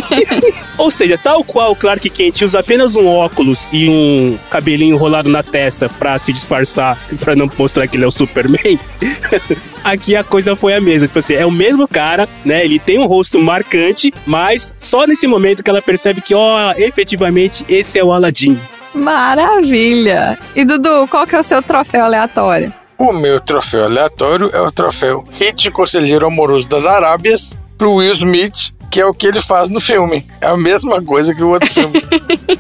Speaker 3: Ou seja, tal qual o Clark Kent usa apenas um óculos e um cabelinho enrolado na testa pra se disfarçar, pra não mostrar que ele é o Superman. Aqui a coisa foi a mesma. Tipo assim, é o mesmo cara, né? Ele tem um rosto marcante, mas só nesse momento que ela percebe que, ó, efetivamente, esse é o Aladdin.
Speaker 2: Maravilha! E Dudu, qual que é o seu troféu aleatório?
Speaker 4: O meu troféu aleatório é o troféu Hit Conselheiro Amoroso das Arábias pro Will Smith, que é o que ele faz no filme. É a mesma coisa que o outro filme.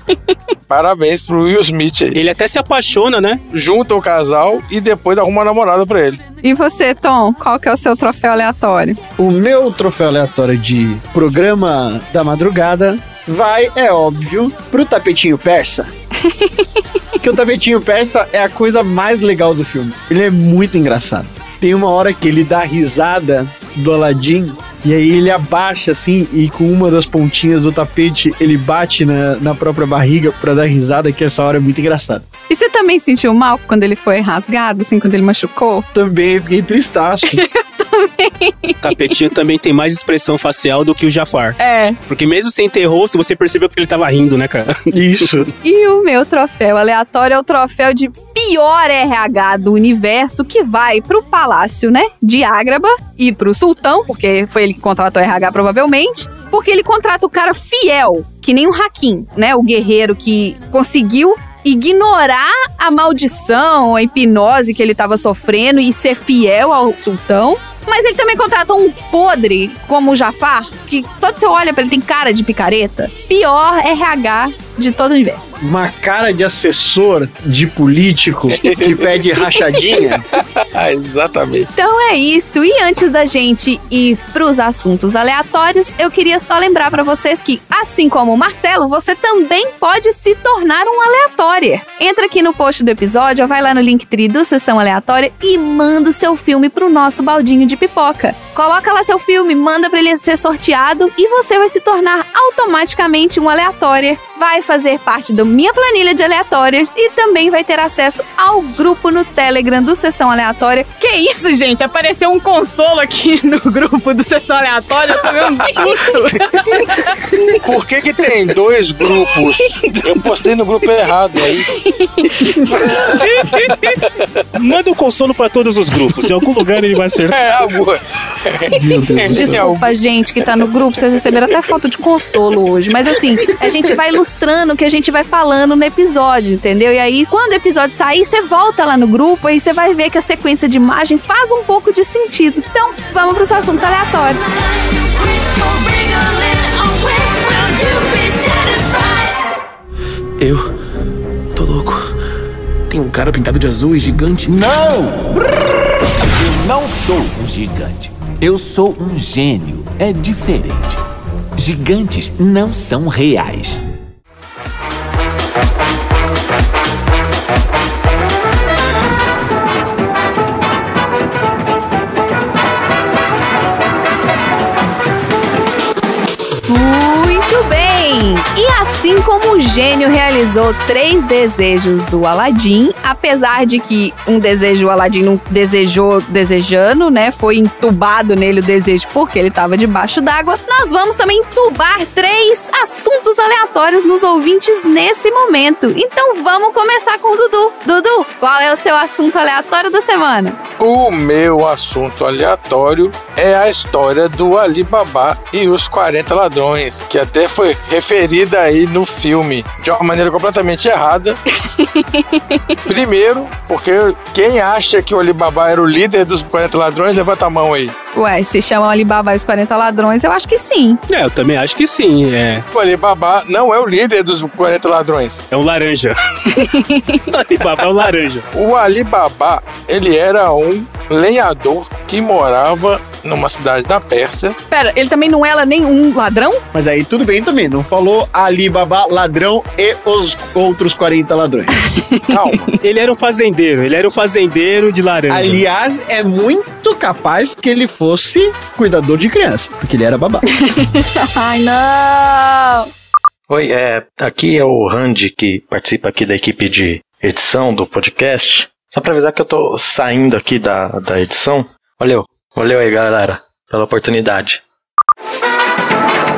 Speaker 4: Parabéns pro Will Smith aí.
Speaker 3: Ele até se apaixona, né?
Speaker 4: Junta o casal e depois arruma uma namorada pra ele.
Speaker 2: E você, Tom, qual que é o seu troféu aleatório?
Speaker 1: O meu troféu aleatório de programa da madrugada vai, é óbvio, pro tapetinho persa. que o tapetinho persa é a coisa mais legal do filme. Ele é muito engraçado. Tem uma hora que ele dá risada do Aladdin e aí ele abaixa assim e com uma das pontinhas do tapete ele bate na, na própria barriga pra dar risada, que essa hora é muito engraçada.
Speaker 2: E você também sentiu mal quando ele foi rasgado, assim, quando ele machucou?
Speaker 1: Também fiquei tristaço.
Speaker 3: O tapetinho também tem mais expressão facial do que o Jafar.
Speaker 2: É.
Speaker 3: Porque mesmo sem ter rosto, você percebeu que ele tava rindo, né, cara?
Speaker 1: Isso.
Speaker 2: E o meu troféu aleatório é o troféu de pior RH do universo, que vai pro palácio, né, de Ágraba e pro sultão, porque foi ele que contratou o RH provavelmente, porque ele contrata o cara fiel, que nem o Hakim, né, o guerreiro que conseguiu ignorar a maldição, a hipnose que ele estava sofrendo e ser fiel ao sultão. Mas ele também contrata um podre como o Jafar, que de você olha pra ele tem cara de picareta. Pior RH de todo o universo.
Speaker 1: Uma cara de assessor de político que pede rachadinha.
Speaker 4: Exatamente.
Speaker 2: Então é isso. E antes da gente ir pros assuntos aleatórios, eu queria só lembrar pra vocês que, assim como o Marcelo, você também pode se tornar um aleatório. Entra aqui no post do episódio, ou vai lá no Linktree do Sessão Aleatória e manda o seu filme pro nosso baldinho de pipoca. Coloca lá seu filme, manda pra ele ser sorteado e você vai se tornar automaticamente um aleatório. Vai fazer parte da minha planilha de aleatórios e também vai ter acesso ao grupo no Telegram do Sessão Aleatória.
Speaker 11: Que isso, gente? Apareceu um consolo aqui no grupo do Sessão Aleatória. Eu tomei um susto.
Speaker 4: Por que que tem dois grupos? Eu postei no grupo errado aí.
Speaker 3: Manda o consolo pra todos os grupos. Em algum lugar ele vai ser.
Speaker 4: É, amor.
Speaker 1: Meu Deus do céu.
Speaker 2: Desculpa, gente, que tá no grupo, vocês receberam até foto de consolo hoje. Mas assim, a gente vai ilustrando que a gente vai falando no episódio, entendeu? E aí, quando o episódio sair, você volta lá no grupo e você vai ver que a sequência de imagem faz um pouco de sentido. Então, vamos pros assuntos aleatórios.
Speaker 9: Eu tô louco. Tem um cara pintado de azul e gigante.
Speaker 10: Não! Eu não sou um gigante. Eu sou um gênio. É diferente. Gigantes não são reais.
Speaker 2: Assim como o gênio realizou três desejos do Aladim, apesar de que um desejo o Aladim não desejou desejando, né? Foi entubado nele o desejo porque ele estava debaixo d'água. Nós vamos também entubar três assuntos aleatórios nos ouvintes nesse momento. Então vamos começar com o Dudu. Dudu, qual é o seu assunto aleatório da semana?
Speaker 4: O meu assunto aleatório é a história do Alibaba e os 40 ladrões, que até foi referida aí no filme de uma maneira completamente errada. Primeiro, porque quem acha que o Alibaba era o líder dos 40 ladrões, levanta a mão aí.
Speaker 2: Ué, se chamam Alibaba e os 40 ladrões, eu acho que sim.
Speaker 3: É, eu também acho que sim. É,
Speaker 4: O Alibaba não é o líder dos 40 ladrões.
Speaker 3: é um laranja. Alibaba é um laranja.
Speaker 4: O Alibaba, ele era um lenhador que morava numa cidade da Pérsia.
Speaker 11: Pera, ele também não era nenhum ladrão?
Speaker 1: Mas aí tudo bem também, não falou Alibaba, ladrão e os outros 40 ladrões.
Speaker 4: Calma.
Speaker 3: Ele era um fazendeiro. Ele era um fazendeiro de laranja.
Speaker 1: Aliás, é muito capaz que ele fosse cuidador de criança, porque ele era babá.
Speaker 2: Ai, não!
Speaker 12: Oi, é, aqui é o Randy que participa aqui da equipe de edição do podcast. Só pra avisar que eu tô saindo aqui da, da edição. Valeu, valeu aí galera, pela oportunidade.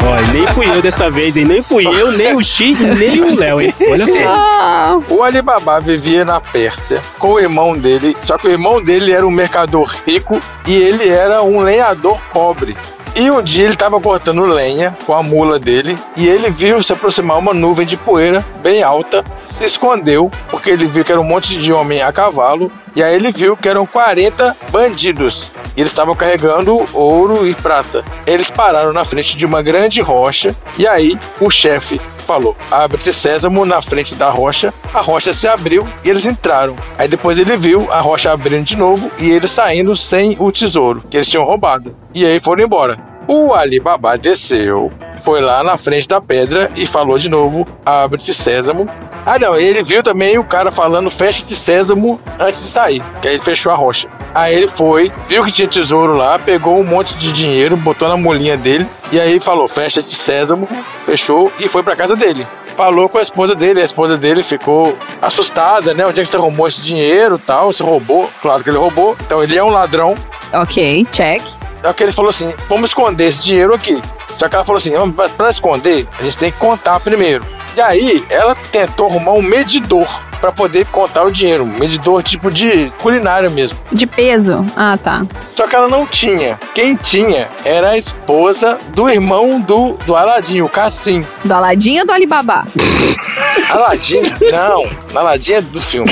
Speaker 3: Ó, nem fui eu dessa vez, hein? Nem fui eu, nem o Xi, nem o Léo, hein? Olha só.
Speaker 4: O Alibaba vivia na Pérsia com o irmão dele, só que o irmão dele era um mercador rico e ele era um lenhador pobre. E um dia ele estava cortando lenha com a mula dele e ele viu se aproximar uma nuvem de poeira bem alta, se escondeu porque ele viu que era um monte de homem a cavalo e aí ele viu que eram 40 bandidos. E eles estavam carregando ouro e prata. Eles pararam na frente de uma grande rocha e aí o chefe falou: abre-se sésamo na frente da rocha. A rocha se abriu e eles entraram. Aí depois ele viu a rocha abrindo de novo e eles saindo sem o tesouro que eles tinham roubado. E aí foram embora. O Alibaba desceu, foi lá na frente da pedra e falou de novo: abre-se sésamo. Ah, não, ele viu também o cara falando fecha-te sésamo antes de sair, que aí ele fechou a rocha. Aí ele foi, viu que tinha tesouro lá, pegou um monte de dinheiro, botou na molinha dele e aí falou: fecha-te sésamo, fechou e foi pra casa dele. Falou com a esposa dele, a esposa dele ficou assustada, né? Onde é que você arrumou esse dinheiro e tal? Você roubou? Claro que ele roubou. Então ele é um ladrão.
Speaker 2: ok, check.
Speaker 4: Só que ele falou assim: vamos esconder esse dinheiro aqui. Só que ela falou assim: "Vamos, mas pra esconder, a gente tem que contar primeiro. E aí ela tentou arrumar um medidor para poder contar o dinheiro. Um medidor tipo de culinária mesmo.
Speaker 2: De peso? Ah, tá.
Speaker 4: Só que ela não tinha. Quem tinha era a esposa do irmão do, do Aladim, o Cassim.
Speaker 2: Do Aladim ou do Alibaba?
Speaker 4: Aladim? Não. Aladdin é do filme.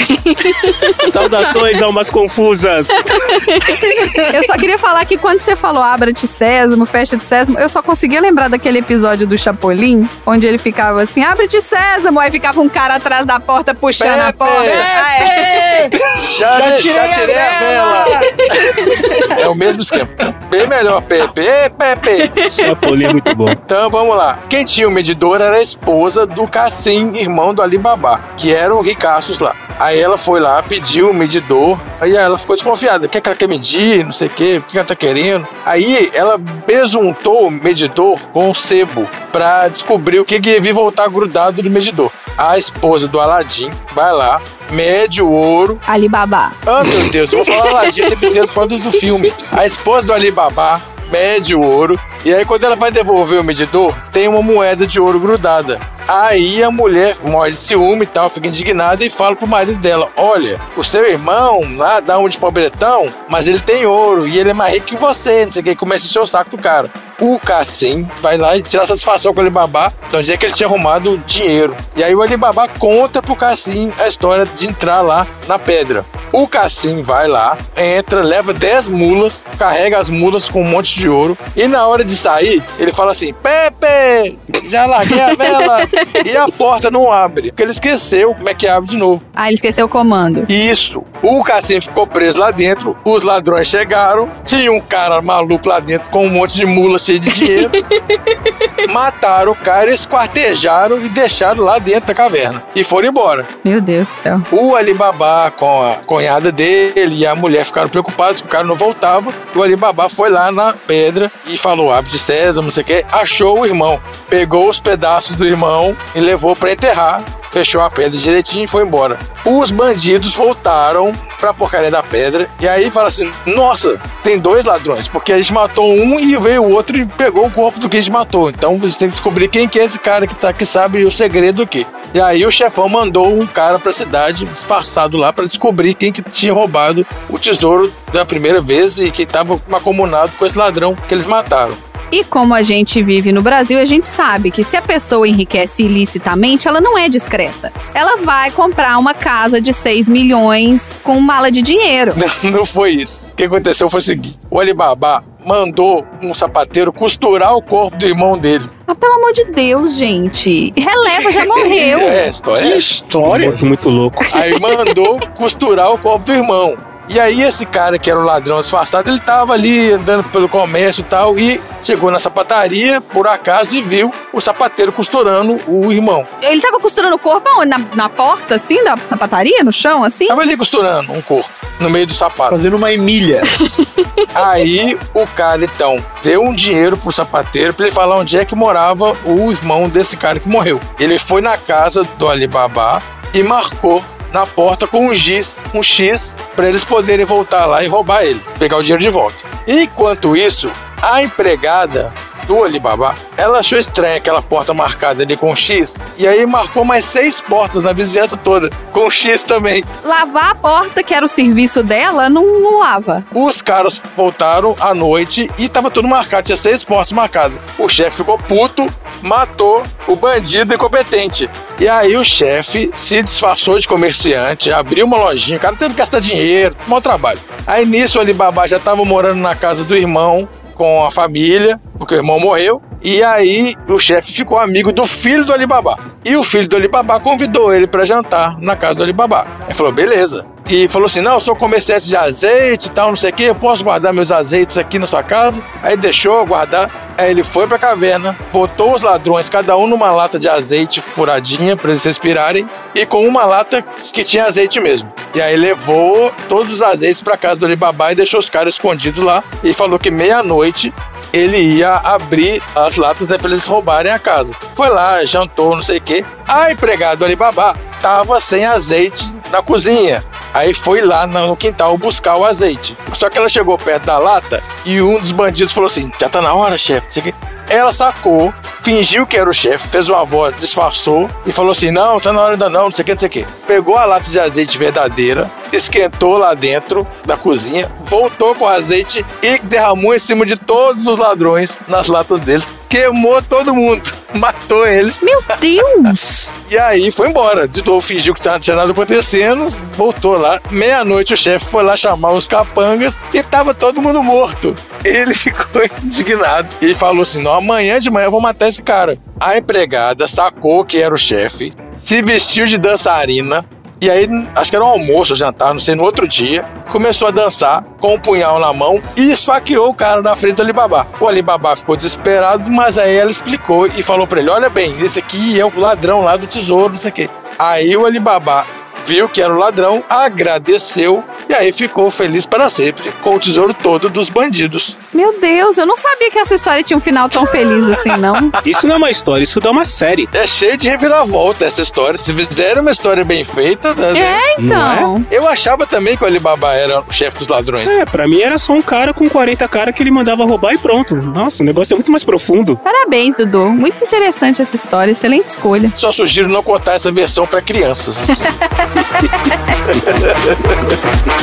Speaker 3: Saudações, almas confusas.
Speaker 2: Eu só queria falar que quando você falou abra-te sésamo, fecha-te sésamo, eu só conseguia lembrar daquele episódio do Chapolin, onde ele ficava assim, abre-te sésamo, aí ficava um cara atrás da porta puxando a
Speaker 4: Pepe!
Speaker 2: porta. É.
Speaker 4: Já,
Speaker 1: Já
Speaker 4: já
Speaker 1: tirei
Speaker 4: tirei,
Speaker 1: a
Speaker 4: a vela. é o mesmo esquema. Bem melhor, Pepe. Pepe.
Speaker 3: Chapolin é muito bom.
Speaker 4: Então vamos lá. Quem tinha o medidor era a esposa do Cassim, irmão do Alibaba, que eram ricaços lá. Aí ela foi lá, pediu o medidor. Aí ela ficou desconfiada. O que, é que ela quer medir? Não sei o que, o que ela tá querendo. Aí ela besuntou o medidor com o sebo pra descobrir o que, que ia vir voltar grudado do medidor. A esposa do Aladim vai lá, mede o ouro.
Speaker 2: Alibaba.
Speaker 4: Ah, meu Deus, eu vou falar Aladim o tempo inteiro por causa do filme. A esposa do Alibaba mede o ouro. E aí, quando ela vai devolver o medidor, tem uma moeda de ouro grudada. Aí a mulher morre de ciúme e tal, fica indignada e fala pro marido dela: Olha, o seu irmão lá dá um de pobretão, mas ele tem ouro e ele é mais rico que você, não sei o que, começa a encher o saco do cara. O Cassim vai lá e tira satisfação com o Alibaba, então é que ele tinha arrumado dinheiro. E aí o Alibaba conta pro Cassim a história de entrar lá na pedra. O Cassim vai lá, entra, leva 10 mulas, carrega as mulas com um monte de ouro. E na hora de sair, ele fala assim: Pepe, já larguei a vela. e a porta não abre, porque ele esqueceu como é que abre de novo.
Speaker 2: Ah, ele esqueceu o comando.
Speaker 4: Isso. O Cassim ficou preso lá dentro, os ladrões chegaram, tinha um cara maluco lá dentro com um monte de mula cheio de dinheiro. mataram o cara, esquartejaram e deixaram lá dentro da caverna. E foram embora.
Speaker 2: Meu Deus do céu.
Speaker 4: O Alibaba com a cunhada dele e a mulher ficaram preocupados que o cara não voltava. O Alibaba foi lá na pedra e falou: abre de César, não sei o que. Achou o irmão, pegou os pedaços do irmão e levou para enterrar. Fechou a pedra direitinho e foi embora. Os bandidos voltaram pra porcaria da pedra e aí fala assim: Nossa, tem dois ladrões, porque a gente matou um e veio o outro e pegou o corpo do que a gente matou. Então a gente tem que descobrir quem que é esse cara que, tá, que sabe o segredo do que. E aí o chefão mandou um cara pra cidade, disfarçado lá, pra descobrir quem que tinha roubado o tesouro da primeira vez e que estava macomunado com esse ladrão que eles mataram.
Speaker 2: E como a gente vive no Brasil, a gente sabe que se a pessoa enriquece ilicitamente, ela não é discreta. Ela vai comprar uma casa de 6 milhões com mala de dinheiro.
Speaker 4: Não, não foi isso. O que aconteceu foi o seguinte: o Alibaba mandou um sapateiro costurar o corpo do irmão dele.
Speaker 2: Mas pelo amor de Deus, gente. Releva, já morreu.
Speaker 4: É, história.
Speaker 1: Que
Speaker 4: é.
Speaker 1: história.
Speaker 3: Morto muito louco.
Speaker 4: Aí mandou costurar o corpo do irmão. E aí esse cara que era o ladrão disfarçado, ele tava ali andando pelo comércio e tal e chegou na sapataria por acaso e viu o sapateiro costurando o irmão.
Speaker 2: Ele tava costurando o corpo aonde? Na, na porta, assim, da sapataria, no chão, assim?
Speaker 4: Tava ali costurando um corpo no meio do sapato.
Speaker 1: Fazendo uma emília.
Speaker 4: Aí o cara então deu um dinheiro pro sapateiro pra ele falar onde é que morava o irmão desse cara que morreu. Ele foi na casa do Alibaba e marcou na porta com um giz, um X, para eles poderem voltar lá e roubar ele, pegar o dinheiro de volta. Enquanto isso, a empregada do Alibaba, ela achou estranha aquela porta marcada ali com X, e aí marcou mais seis portas na vizinhança toda, com X também.
Speaker 2: Lavar a porta, que era o serviço dela, não, não lava.
Speaker 4: Os caras voltaram à noite e tava tudo marcado, tinha seis portas marcadas. O chefe ficou puto, matou o bandido incompetente. E aí o chefe se disfarçou de comerciante, abriu uma lojinha, o cara teve que gastar dinheiro, mau trabalho. Aí nisso o Alibaba já tava morando na casa do irmão, com a família, porque o irmão morreu. E aí o chefe ficou amigo do filho do Alibaba. E o filho do Alibaba convidou ele para jantar na casa do Alibaba. Ele falou, beleza. E falou assim: Não, eu sou comerciante de azeite e tal, não sei o que, eu posso guardar meus azeites aqui na sua casa. Aí deixou guardar. Aí ele foi pra caverna, botou os ladrões, cada um numa lata de azeite furadinha para eles respirarem, e com uma lata que tinha azeite mesmo. E aí levou todos os azeites pra casa do Alibaba e deixou os caras escondidos lá. E falou que meia-noite ele ia abrir as latas né, pra eles roubarem a casa. Foi lá, jantou, não sei o que. A empregada do Alibaba tava sem azeite na cozinha. Aí foi lá no quintal buscar o azeite. Só que ela chegou perto da lata e um dos bandidos falou assim: Já tá na hora, chefe. Ela sacou, fingiu que era o chefe, fez uma voz, disfarçou e falou assim: Não, tá na hora ainda não, não sei o que, não sei o que. Pegou a lata de azeite verdadeira, esquentou lá dentro da cozinha, voltou com o azeite e derramou em cima de todos os ladrões nas latas deles. Queimou todo mundo. matou ele.
Speaker 2: Meu Deus!
Speaker 4: E aí foi embora. De novo, fingiu que não tinha nada acontecendo, voltou lá. Meia-noite o chefe foi lá chamar os capangas e tava todo mundo morto. Ele ficou indignado. Ele falou assim: não, amanhã de manhã eu vou matar esse cara. A empregada sacou que era o chefe, se vestiu de dançarina. E aí, acho que era um almoço, um jantar, não sei, no outro dia, começou a dançar com um punhal na mão e esfaqueou o cara na frente do Alibaba. O Alibaba ficou desesperado, mas aí ela explicou e falou pra ele: Olha bem, esse aqui é o ladrão lá do tesouro, não sei o quê. Aí o Alibaba viu que era o ladrão, agradeceu e aí ficou feliz para sempre com o tesouro todo dos bandidos.
Speaker 2: Meu Deus, eu não sabia que essa história tinha um final tão feliz assim, não.
Speaker 3: Isso não é uma história, isso dá uma série.
Speaker 4: É cheio de reviravolta essa história. Se fizeram uma história bem feita, né?
Speaker 2: É, então.
Speaker 4: Eu achava também que o Alibaba era o chefe dos ladrões.
Speaker 3: É, pra mim era só um cara com 40 caras que ele mandava roubar e pronto. Nossa, o negócio é muito mais profundo.
Speaker 2: Parabéns, Dudu. Muito interessante essa história, excelente escolha.
Speaker 4: Só sugiro não contar essa versão pra crianças.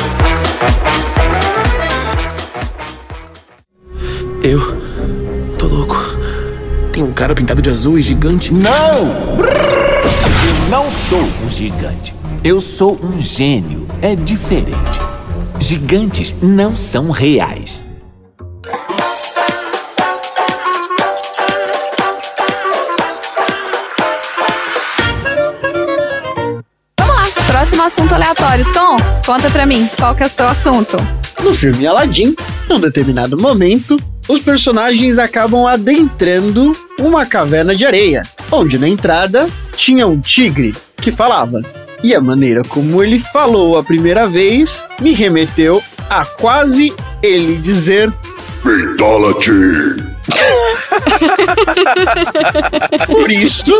Speaker 9: Eu tô louco. Tem um cara pintado de azul e gigante.
Speaker 10: Não! Eu não sou um gigante. Eu sou um gênio. É diferente. Gigantes não são reais.
Speaker 2: Aleatório. Tom, conta pra mim, qual que é o seu assunto?
Speaker 1: No filme Aladdin, num determinado momento, os personagens acabam adentrando uma caverna de areia, onde na entrada tinha um tigre que falava. E a maneira como ele falou a primeira vez me remeteu a quase ele dizer
Speaker 6: Fatality.
Speaker 1: Por isso,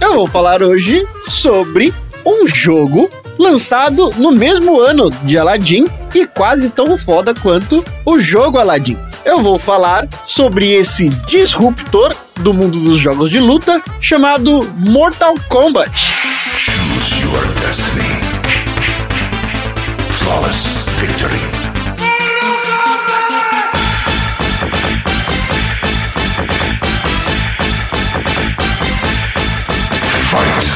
Speaker 1: eu vou falar hoje sobre um jogo lançado no mesmo ano de Aladdin e quase tão foda quanto o jogo Aladdin. Eu vou falar sobre esse disruptor do mundo dos jogos de luta chamado Mortal Kombat.
Speaker 6: Choose your destiny. Flawless victory.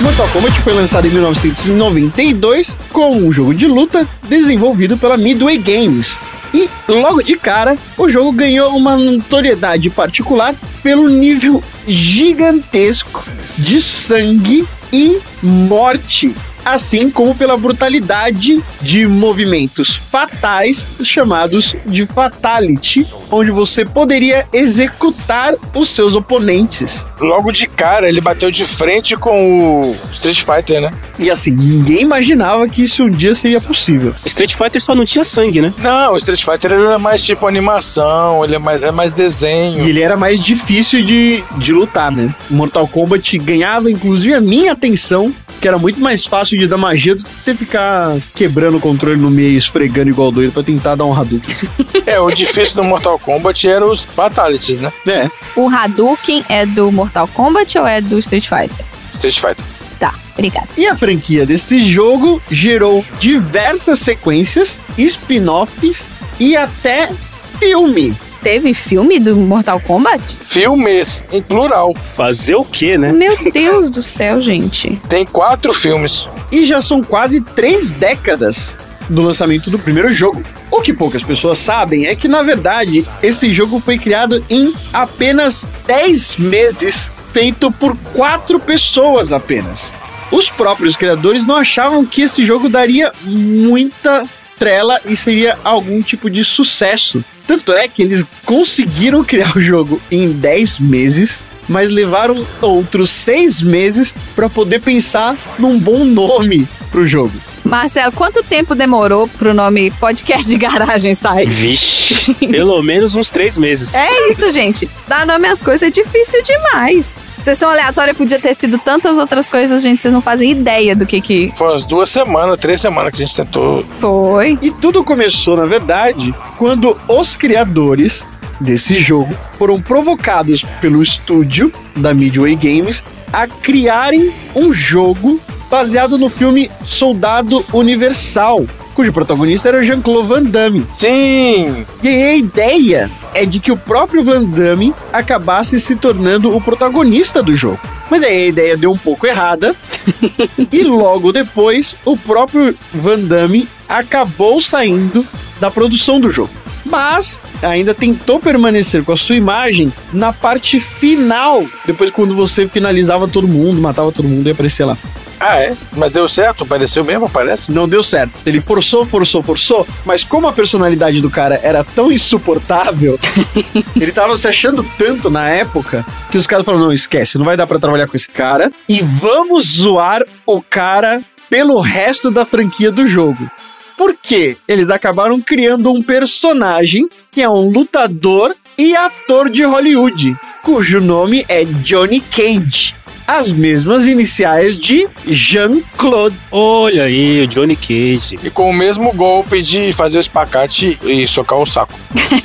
Speaker 1: Mortal Kombat foi lançado em 1992 como um jogo de luta desenvolvido pela Midway Games. E logo de cara, o jogo ganhou uma notoriedade particular pelo nível gigantesco de sangue e morte, assim como pela brutalidade de movimentos fatais chamados de Fatality, onde você poderia executar os seus oponentes.
Speaker 4: Logo de cara, ele bateu de frente com o Street Fighter, né?
Speaker 1: E assim, ninguém imaginava que isso um dia seria possível.
Speaker 3: Street Fighter só não tinha sangue, né?
Speaker 4: Não, o Street Fighter ele é mais tipo animação, ele é mais, é mais desenho.
Speaker 1: E ele era mais difícil de, de lutar, né? Mortal Kombat ganhava, inclusive, a minha atenção, que era muito mais fácil de dar magia do que você ficar quebrando o controle no meio, esfregando igual doido pra tentar dar um Hadouken.
Speaker 4: É, o difícil do Mortal Kombat era os Fatalities, né?
Speaker 1: É.
Speaker 2: O Hadouken é do Mortal Kombat ou é do Street Fighter?
Speaker 4: Street Fighter.
Speaker 2: Tá, obrigado.
Speaker 1: E a franquia desse jogo gerou diversas sequências, spin-offs e até filme.
Speaker 2: Teve filme do Mortal Kombat?
Speaker 4: Filmes, em plural.
Speaker 3: Fazer o quê, né?
Speaker 2: Meu Deus do céu, gente.
Speaker 4: Tem quatro filmes.
Speaker 1: E já são quase três décadas do lançamento do primeiro jogo. O que poucas pessoas sabem é que, na verdade, esse jogo foi criado em apenas 10 meses, feito por quatro pessoas apenas. Os próprios criadores não achavam que esse jogo daria muita trela e seria algum tipo de sucesso. Tanto é que eles conseguiram criar o jogo em 10 meses, mas levaram outros 6 meses para poder pensar num bom nome pro jogo.
Speaker 2: Marcelo, quanto tempo demorou pro nome podcast de garagem sair?
Speaker 3: Vixe, pelo menos uns três meses.
Speaker 2: É isso, gente. Dar nome às coisas é difícil demais. Sessão aleatória podia ter sido tantas outras coisas, gente, vocês não fazem ideia do que que
Speaker 4: Foi umas duas semanas, três semanas que a gente tentou.
Speaker 2: foi.
Speaker 1: E tudo começou, na verdade, quando os criadores desse jogo foram provocados pelo estúdio da Midway Games a criarem um jogo baseado no filme Soldado Universal, cujo protagonista era o Jean-Claude Van Damme.
Speaker 4: Sim!
Speaker 1: E a ideia é de que o próprio Van Damme acabasse se tornando o protagonista do jogo. Mas aí a ideia deu um pouco errada. e logo depois, o próprio Van Damme acabou saindo da produção do jogo. Mas ainda tentou permanecer com a sua imagem na parte final. Depois, quando você finalizava todo mundo, matava todo mundo e aparecia lá.
Speaker 4: Ah, é? Mas deu certo? Apareceu mesmo? Aparece?
Speaker 1: Não deu certo. Ele forçou, forçou, forçou, mas como a personalidade do cara era tão insuportável, ele tava se achando tanto na época que os caras falaram: não, esquece, não vai dar pra trabalhar com esse cara e vamos zoar o cara pelo resto da franquia do jogo. Por quê? Eles acabaram criando um personagem que é um lutador e ator de Hollywood, cujo nome é Johnny Cage. As mesmas iniciais de Jean-Claude.
Speaker 3: Olha aí, o Johnny Cage.
Speaker 4: E com o mesmo golpe de fazer o espacate e socar o saco.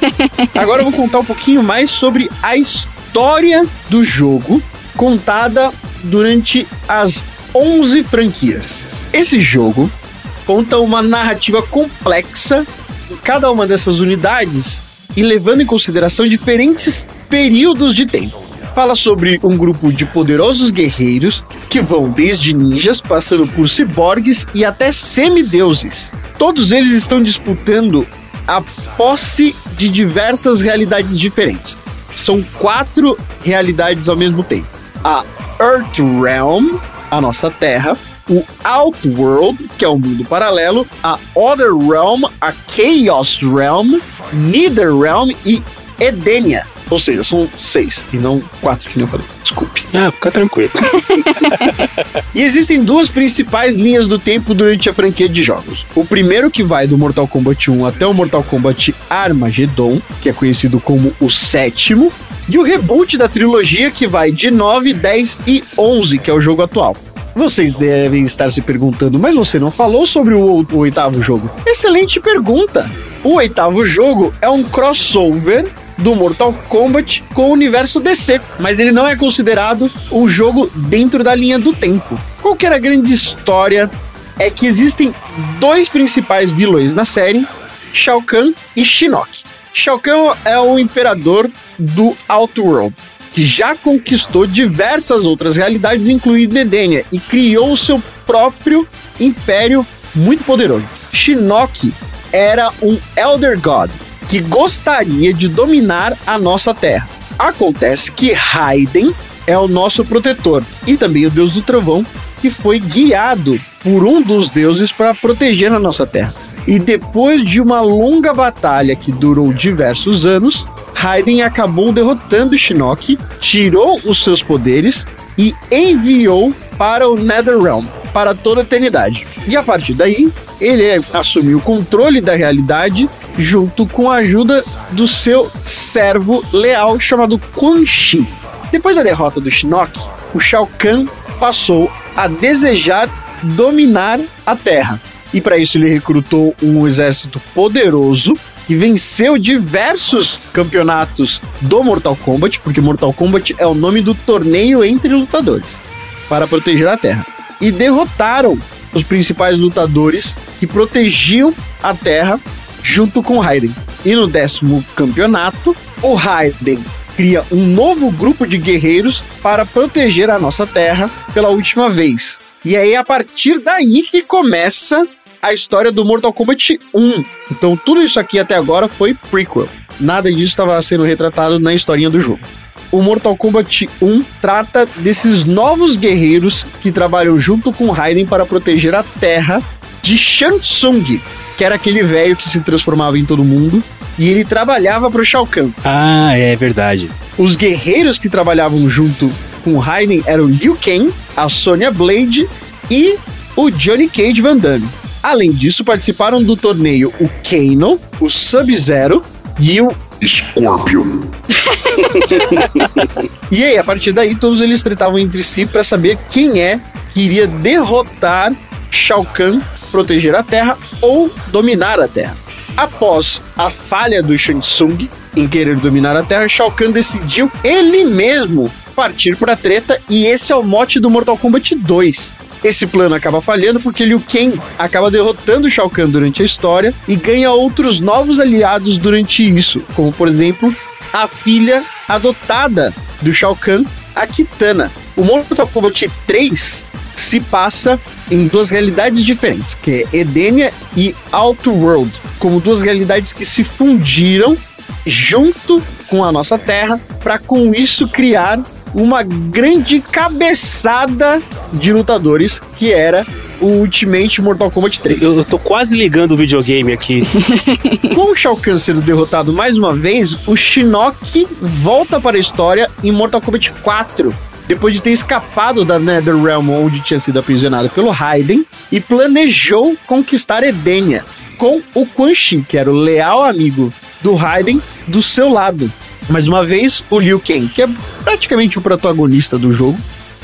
Speaker 1: Agora eu vou contar um pouquinho mais sobre a história do jogo, contada durante as 11 franquias. Esse jogo conta uma narrativa complexa em cada uma dessas unidades e levando em consideração diferentes períodos de tempo. Fala sobre um grupo de poderosos guerreiros que vão desde ninjas, passando por ciborgues e até semideuses. Todos eles estão disputando a posse de diversas realidades diferentes. São quatro realidades ao mesmo tempo: a Earth Realm, a nossa Terra, o Outworld, que é o mundo paralelo, a Other Realm, a Chaos Realm, Nether Realm e Edenia. Ou seja, são seis e não quatro que nem eu falei. Desculpe.
Speaker 3: Ah, fica tranquilo.
Speaker 1: E existem duas principais linhas do tempo durante a franquia de jogos. O primeiro que vai do Mortal Kombat 1 até o Mortal Kombat Armageddon, que é conhecido como o sétimo, e o reboot da trilogia que vai de 9, 10 e 11, que é o jogo atual. Vocês devem estar se perguntando, mas você não falou sobre o, o oitavo jogo? Excelente pergunta! O oitavo jogo é um crossover do Mortal Kombat com o universo DC, mas ele não é considerado um jogo dentro da linha do tempo. Qual que era a grande história? É que existem dois principais vilões na série, Shao Kahn e Shinnok. Shao Kahn é o imperador do Outworld, que já conquistou diversas outras realidades, incluindo Edenia, e criou o seu próprio império muito poderoso. Shinnok era um Elder God, que gostaria de dominar a nossa Terra. Acontece que Raiden é o nosso protetor e também o deus do trovão, que foi guiado por um dos deuses para proteger a nossa Terra. E depois de uma longa batalha que durou diversos anos, Raiden acabou derrotando Shinnok, tirou os seus poderes e enviou para o Netherrealm, para toda a eternidade. E a partir daí, ele assumiu o controle da realidade junto com a ajuda do seu servo leal chamado Quan Chi. Depois da derrota do Shinnok, o Shao Kahn passou a desejar dominar a Terra. E para isso ele recrutou um exército poderoso que venceu diversos campeonatos do Mortal Kombat, porque Mortal Kombat é o nome do torneio entre lutadores, para proteger a Terra. E derrotaram os principais lutadores que protegiam a Terra junto com Raiden. E no décimo campeonato, o Raiden cria um novo grupo de guerreiros para proteger a nossa Terra pela última vez. E aí, a partir daí que começa a história do Mortal Kombat 1. Então, tudo isso aqui até agora foi prequel. Nada disso estava sendo retratado na historinha do jogo. O Mortal Kombat 1 trata desses novos guerreiros que trabalham junto com Raiden para proteger a Terra de Shang Tsung, que era aquele velho que se transformava em todo mundo e ele trabalhava para o Shao Kahn.
Speaker 3: Ah, é verdade.
Speaker 1: Os guerreiros que trabalhavam junto com Raiden eram Liu Kang, a Sonya Blade e o Johnny Cage Van Damme. Além disso, participaram do torneio o Kano, o Sub-Zero e o
Speaker 6: Scorpion.
Speaker 1: e aí, a partir daí, todos eles tratavam entre si para saber quem é que iria derrotar Shao Kahn, proteger a Terra ou dominar a Terra. Após a falha do Shang Tsung em querer dominar a Terra, Shao Kahn decidiu ele mesmo partir para a treta e esse é o mote do Mortal Kombat 2. Esse plano acaba falhando porque Liu Kang acaba derrotando Shao Kahn durante a história e ganha outros novos aliados durante isso, como por exemplo a filha adotada do Shao Kahn, a Kitana. O Mortal Kombat 3 se passa em duas realidades diferentes, que é Edenia e Outworld, como duas realidades que se fundiram junto com a nossa Terra para com isso criar uma grande cabeçada de lutadores que era o Ultimate Mortal Kombat 3.
Speaker 3: Eu, eu tô quase ligando o videogame aqui.
Speaker 1: Com o Shao Kahn sendo derrotado mais uma vez, o Shinnok volta para a história em Mortal Kombat 4, depois de ter escapado da Netherrealm onde tinha sido aprisionado pelo Raiden e planejou conquistar Edenia com o Quan Chi, que era o leal amigo do Raiden, do seu lado. Mais uma vez, o Liu Kang, que é praticamente o protagonista do jogo,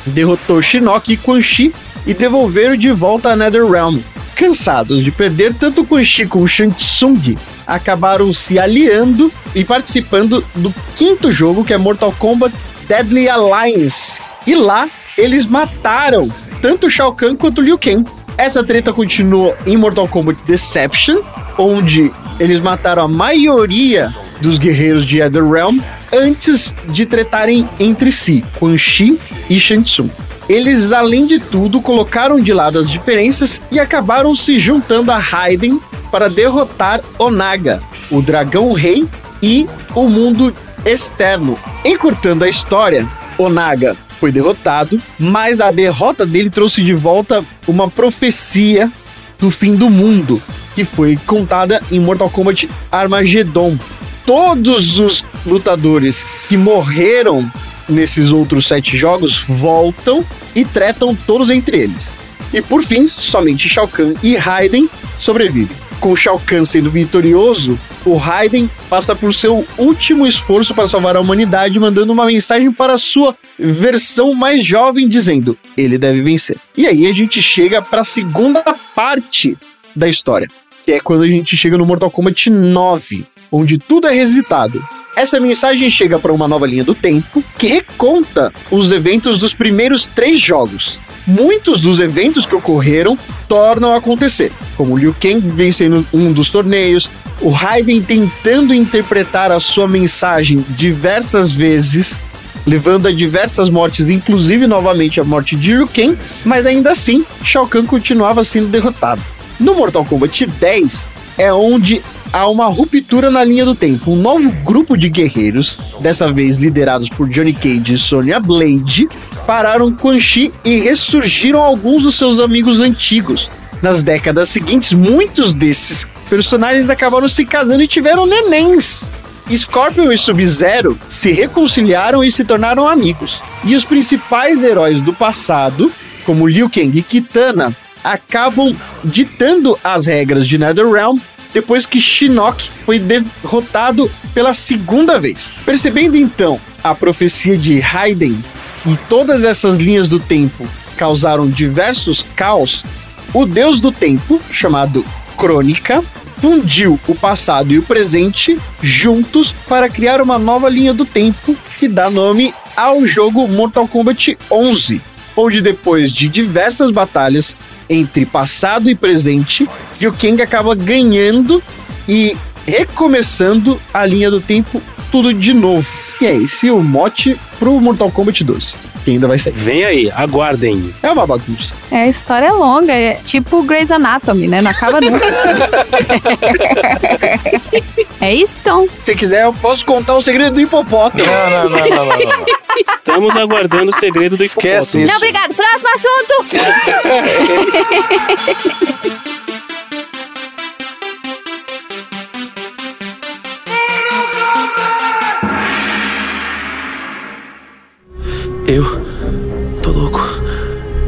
Speaker 1: derrotou Shinnok e Quan Chi e devolveram de volta a Netherrealm. Cansados de perder, tanto Quan Chi como Shang Tsung acabaram se aliando e participando do quinto jogo, que é Mortal Kombat Deadly Alliance. E lá, eles mataram tanto Shao Kahn quanto Liu Kang. Essa treta continuou em Mortal Kombat Deception, onde eles mataram a maioria dos guerreiros de Netherrealm antes de tretarem entre si, Quan Chi e Shang Tsung. Eles, além de tudo, colocaram de lado as diferenças e acabaram se juntando a Raiden para derrotar Onaga, o dragão rei e o mundo externo. Encurtando a história, Onaga foi derrotado, mas a derrota dele trouxe de volta uma profecia do fim do mundo, que foi contada em Mortal Kombat Armageddon. Todos os lutadores que morreram nesses outros sete jogos voltam e tretam todos entre eles. E por fim, somente Shao Kahn e Raiden sobrevivem. Com Shao Kahn sendo vitorioso, o Raiden passa por seu último esforço para salvar a humanidade, mandando uma mensagem para sua versão mais jovem, dizendo: ele deve vencer. E aí a gente chega para a segunda parte da história, que é quando a gente chega no Mortal Kombat 9, onde tudo é resetado. Essa mensagem chega para uma nova linha do tempo que reconta os eventos dos primeiros três jogos. Muitos dos eventos que ocorreram tornam a acontecer, como Liu Kang vencendo um dos torneios, o Raiden tentando interpretar a sua mensagem diversas vezes, levando a diversas mortes, inclusive novamente a morte de Liu Kang, mas ainda assim Shao Kahn continuava sendo derrotado. No Mortal Kombat 10 é onde há uma ruptura na linha do tempo. Um novo grupo de guerreiros, dessa vez liderados por Johnny Cage e Sonya Blade, pararam Quan Chi e ressurgiram alguns dos seus amigos antigos. Nas décadas seguintes, muitos desses personagens acabaram se casando e tiveram nenéns. Scorpion e Sub-Zero se reconciliaram e se tornaram amigos. E os principais heróis do passado, como Liu Kang e Kitana, acabam ditando as regras de NetherRealm depois que Shinnok foi derrotado pela segunda vez. Percebendo então a profecia de Raiden e todas essas linhas do tempo causaram diversos caos, o deus do tempo, chamado Crônica, fundiu o passado e o presente juntos para criar uma nova linha do tempo que dá nome ao jogo Mortal Kombat 11, onde depois de diversas batalhas entre passado e presente, Liu Kang acaba ganhando e recomeçando a linha do tempo tudo de novo. E é esse o mote pro Mortal Kombat 12, que ainda vai sair.
Speaker 3: Vem aí, aguardem.
Speaker 1: É uma bagunça.
Speaker 2: É, a história é longa, é tipo Grey's Anatomy, né? Não acaba nunca. é isso, então.
Speaker 1: Se quiser, eu posso contar o segredo do hipopótamo.
Speaker 4: Não, não, não, não, não. não.
Speaker 3: Estamos aguardando o segredo do
Speaker 4: Esquece
Speaker 3: hipopótamo.
Speaker 4: isso.
Speaker 2: Não, obrigado. Próximo assunto.
Speaker 9: Eu tô louco.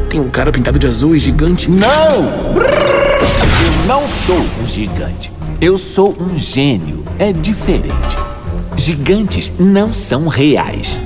Speaker 9: Tem um cara pintado de azul e gigante.
Speaker 10: Não! Eu não sou um gigante. Eu sou um gênio. É diferente. Gigantes não são reais.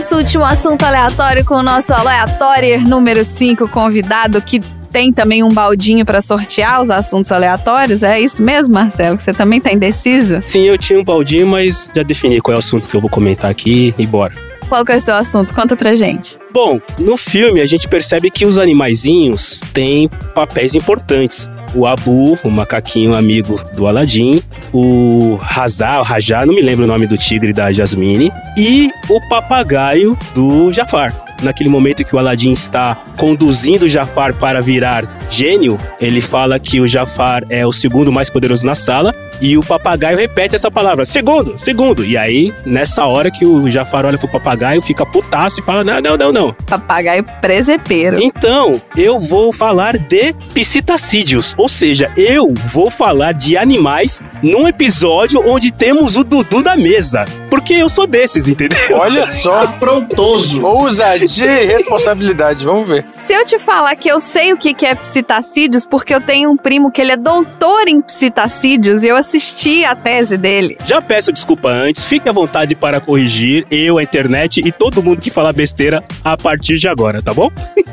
Speaker 2: Nosso último assunto aleatório com o nosso aleatório número 5 convidado que tem também um baldinho pra sortear os assuntos aleatórios. É isso mesmo, Marcelo? Que você também tá indeciso?
Speaker 3: Sim, eu tinha um baldinho, mas já defini qual é o assunto que eu vou comentar aqui e bora.
Speaker 2: Qual que é o seu assunto? Conta pra gente.
Speaker 3: Bom, no filme a gente percebe que os animaizinhos têm papéis importantes. O Abu, o macaquinho amigo do Aladdin, o Hazá, o Rajá, não me lembro o nome do tigre da Jasmine, e o papagaio do Jafar. Naquele momento que o Aladdin está conduzindo o Jafar para virar gênio, ele fala que o Jafar é o segundo mais poderoso na sala e o papagaio repete essa palavra: segundo, segundo. E aí, nessa hora que o Jafar olha pro papagaio, fica putaço e fala: não, não, não, não.
Speaker 2: Papagaio presepeiro.
Speaker 3: Então, eu vou falar de psitacídeos, ou seja, eu vou falar de animais num episódio onde temos o Dudu da mesa. Porque eu sou desses, entendeu?
Speaker 4: Olha só.
Speaker 1: Afrontoso.
Speaker 4: Ousadia e responsabilidade, vamos ver.
Speaker 2: Se eu te falar que eu sei o que que é psitacídeos, porque eu tenho um primo que ele é doutor em psitacídeos e eu assisti a tese dele.
Speaker 3: Já peço desculpa antes, fique à vontade para corrigir eu, a internet e todo mundo que fala besteira a partir de agora, tá bom?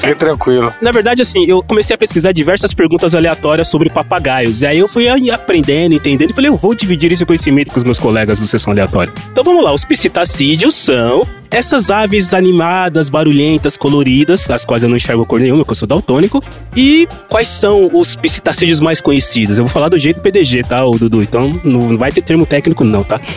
Speaker 4: Fique tranquilo.
Speaker 3: Na verdade, assim, eu comecei a pesquisar diversas perguntas aleatórias sobre papagaios. E aí eu fui aprendendo, entendendo, e falei, eu vou dividir esse conhecimento com os meus colegas do Sessão Aleatória. Então vamos lá, os psitacídeos são essas aves animadas, barulhentas, coloridas, as quais eu não enxergo cor nenhuma, porque eu sou daltônico. E quais são os psitacídeos mais conhecidos? Eu vou falar do jeito PDG, tá, ô Dudu? Então não vai ter termo técnico não, tá?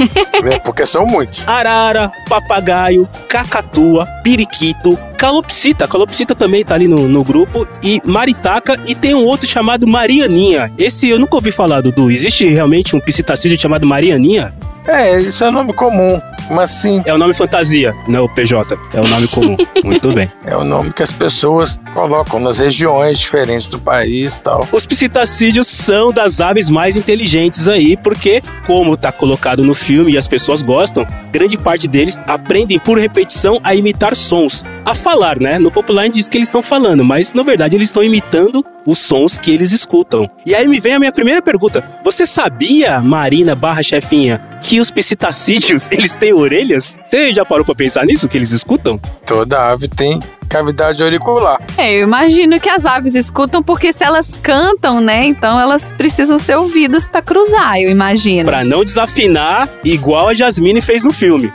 Speaker 4: É, porque são muitos.
Speaker 3: Arara, papagaio, cacatua, periquito, calopsita. Calopsita também tá ali no, no grupo. E maritaca. E tem um outro chamado Marianinha. Esse eu nunca ouvi falar, Dudu. Existe realmente um psitacídeo chamado Marianinha?
Speaker 4: É, isso é nome comum, mas sim.
Speaker 3: É o nome fantasia, não é o PJ. É o nome comum. Muito bem.
Speaker 4: É o nome que as pessoas colocam nas regiões diferentes do país e tal.
Speaker 3: Os psitacídeos são das aves mais inteligentes aí, porque, como tá colocado no filme e as pessoas gostam, grande parte deles aprendem por repetição a imitar sons. A falar, né? No popular a gente diz que eles estão falando, mas na verdade eles estão imitando os sons que eles escutam. E aí me vem a minha primeira pergunta. Você sabia, Marina barra chefinha, que os psitacídeos, eles têm orelhas? Você já parou pra pensar nisso, que eles escutam?
Speaker 4: Toda ave tem cavidade auricular.
Speaker 2: É, eu imagino que as aves escutam porque se elas cantam, né? Então elas precisam ser ouvidas pra cruzar, eu imagino.
Speaker 3: Pra não desafinar, igual a Jasmine fez no filme.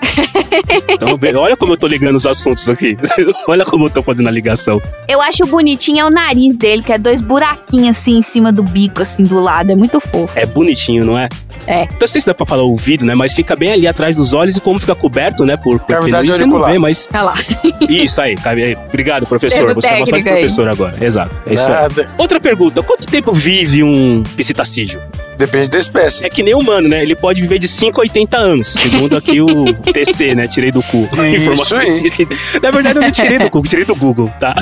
Speaker 3: então, olha como eu tô ligando os assuntos aqui. olha como eu tô fazendo a ligação.
Speaker 2: Eu acho bonitinho é o nariz dele, que é dois buraquinhos assim em cima do bico, assim do lado. É muito fofo.
Speaker 3: É bonitinho, não é?
Speaker 2: É.
Speaker 3: Não sei se dá pra falar ouvido, né? Mas fica bem ali atrás dos olhos e como fica coberto, né? Por, por
Speaker 4: Cavidade
Speaker 3: peluche, você não
Speaker 4: auricular.
Speaker 3: vê, mas.
Speaker 2: Olha lá.
Speaker 3: Isso aí, cabe aí. Obrigado, professor. Você é
Speaker 2: técnico aí.
Speaker 3: professor agora. Exato. É isso aí. Outra pergunta: quanto tempo vive um psitacídeo?
Speaker 4: Depende da espécie.
Speaker 3: É que nem humano, né? Ele pode viver de 5 a 80 anos, segundo aqui o TC, né? Tirei do cu. Informações. Na verdade, eu não tirei do cu, tirei do Google, tá?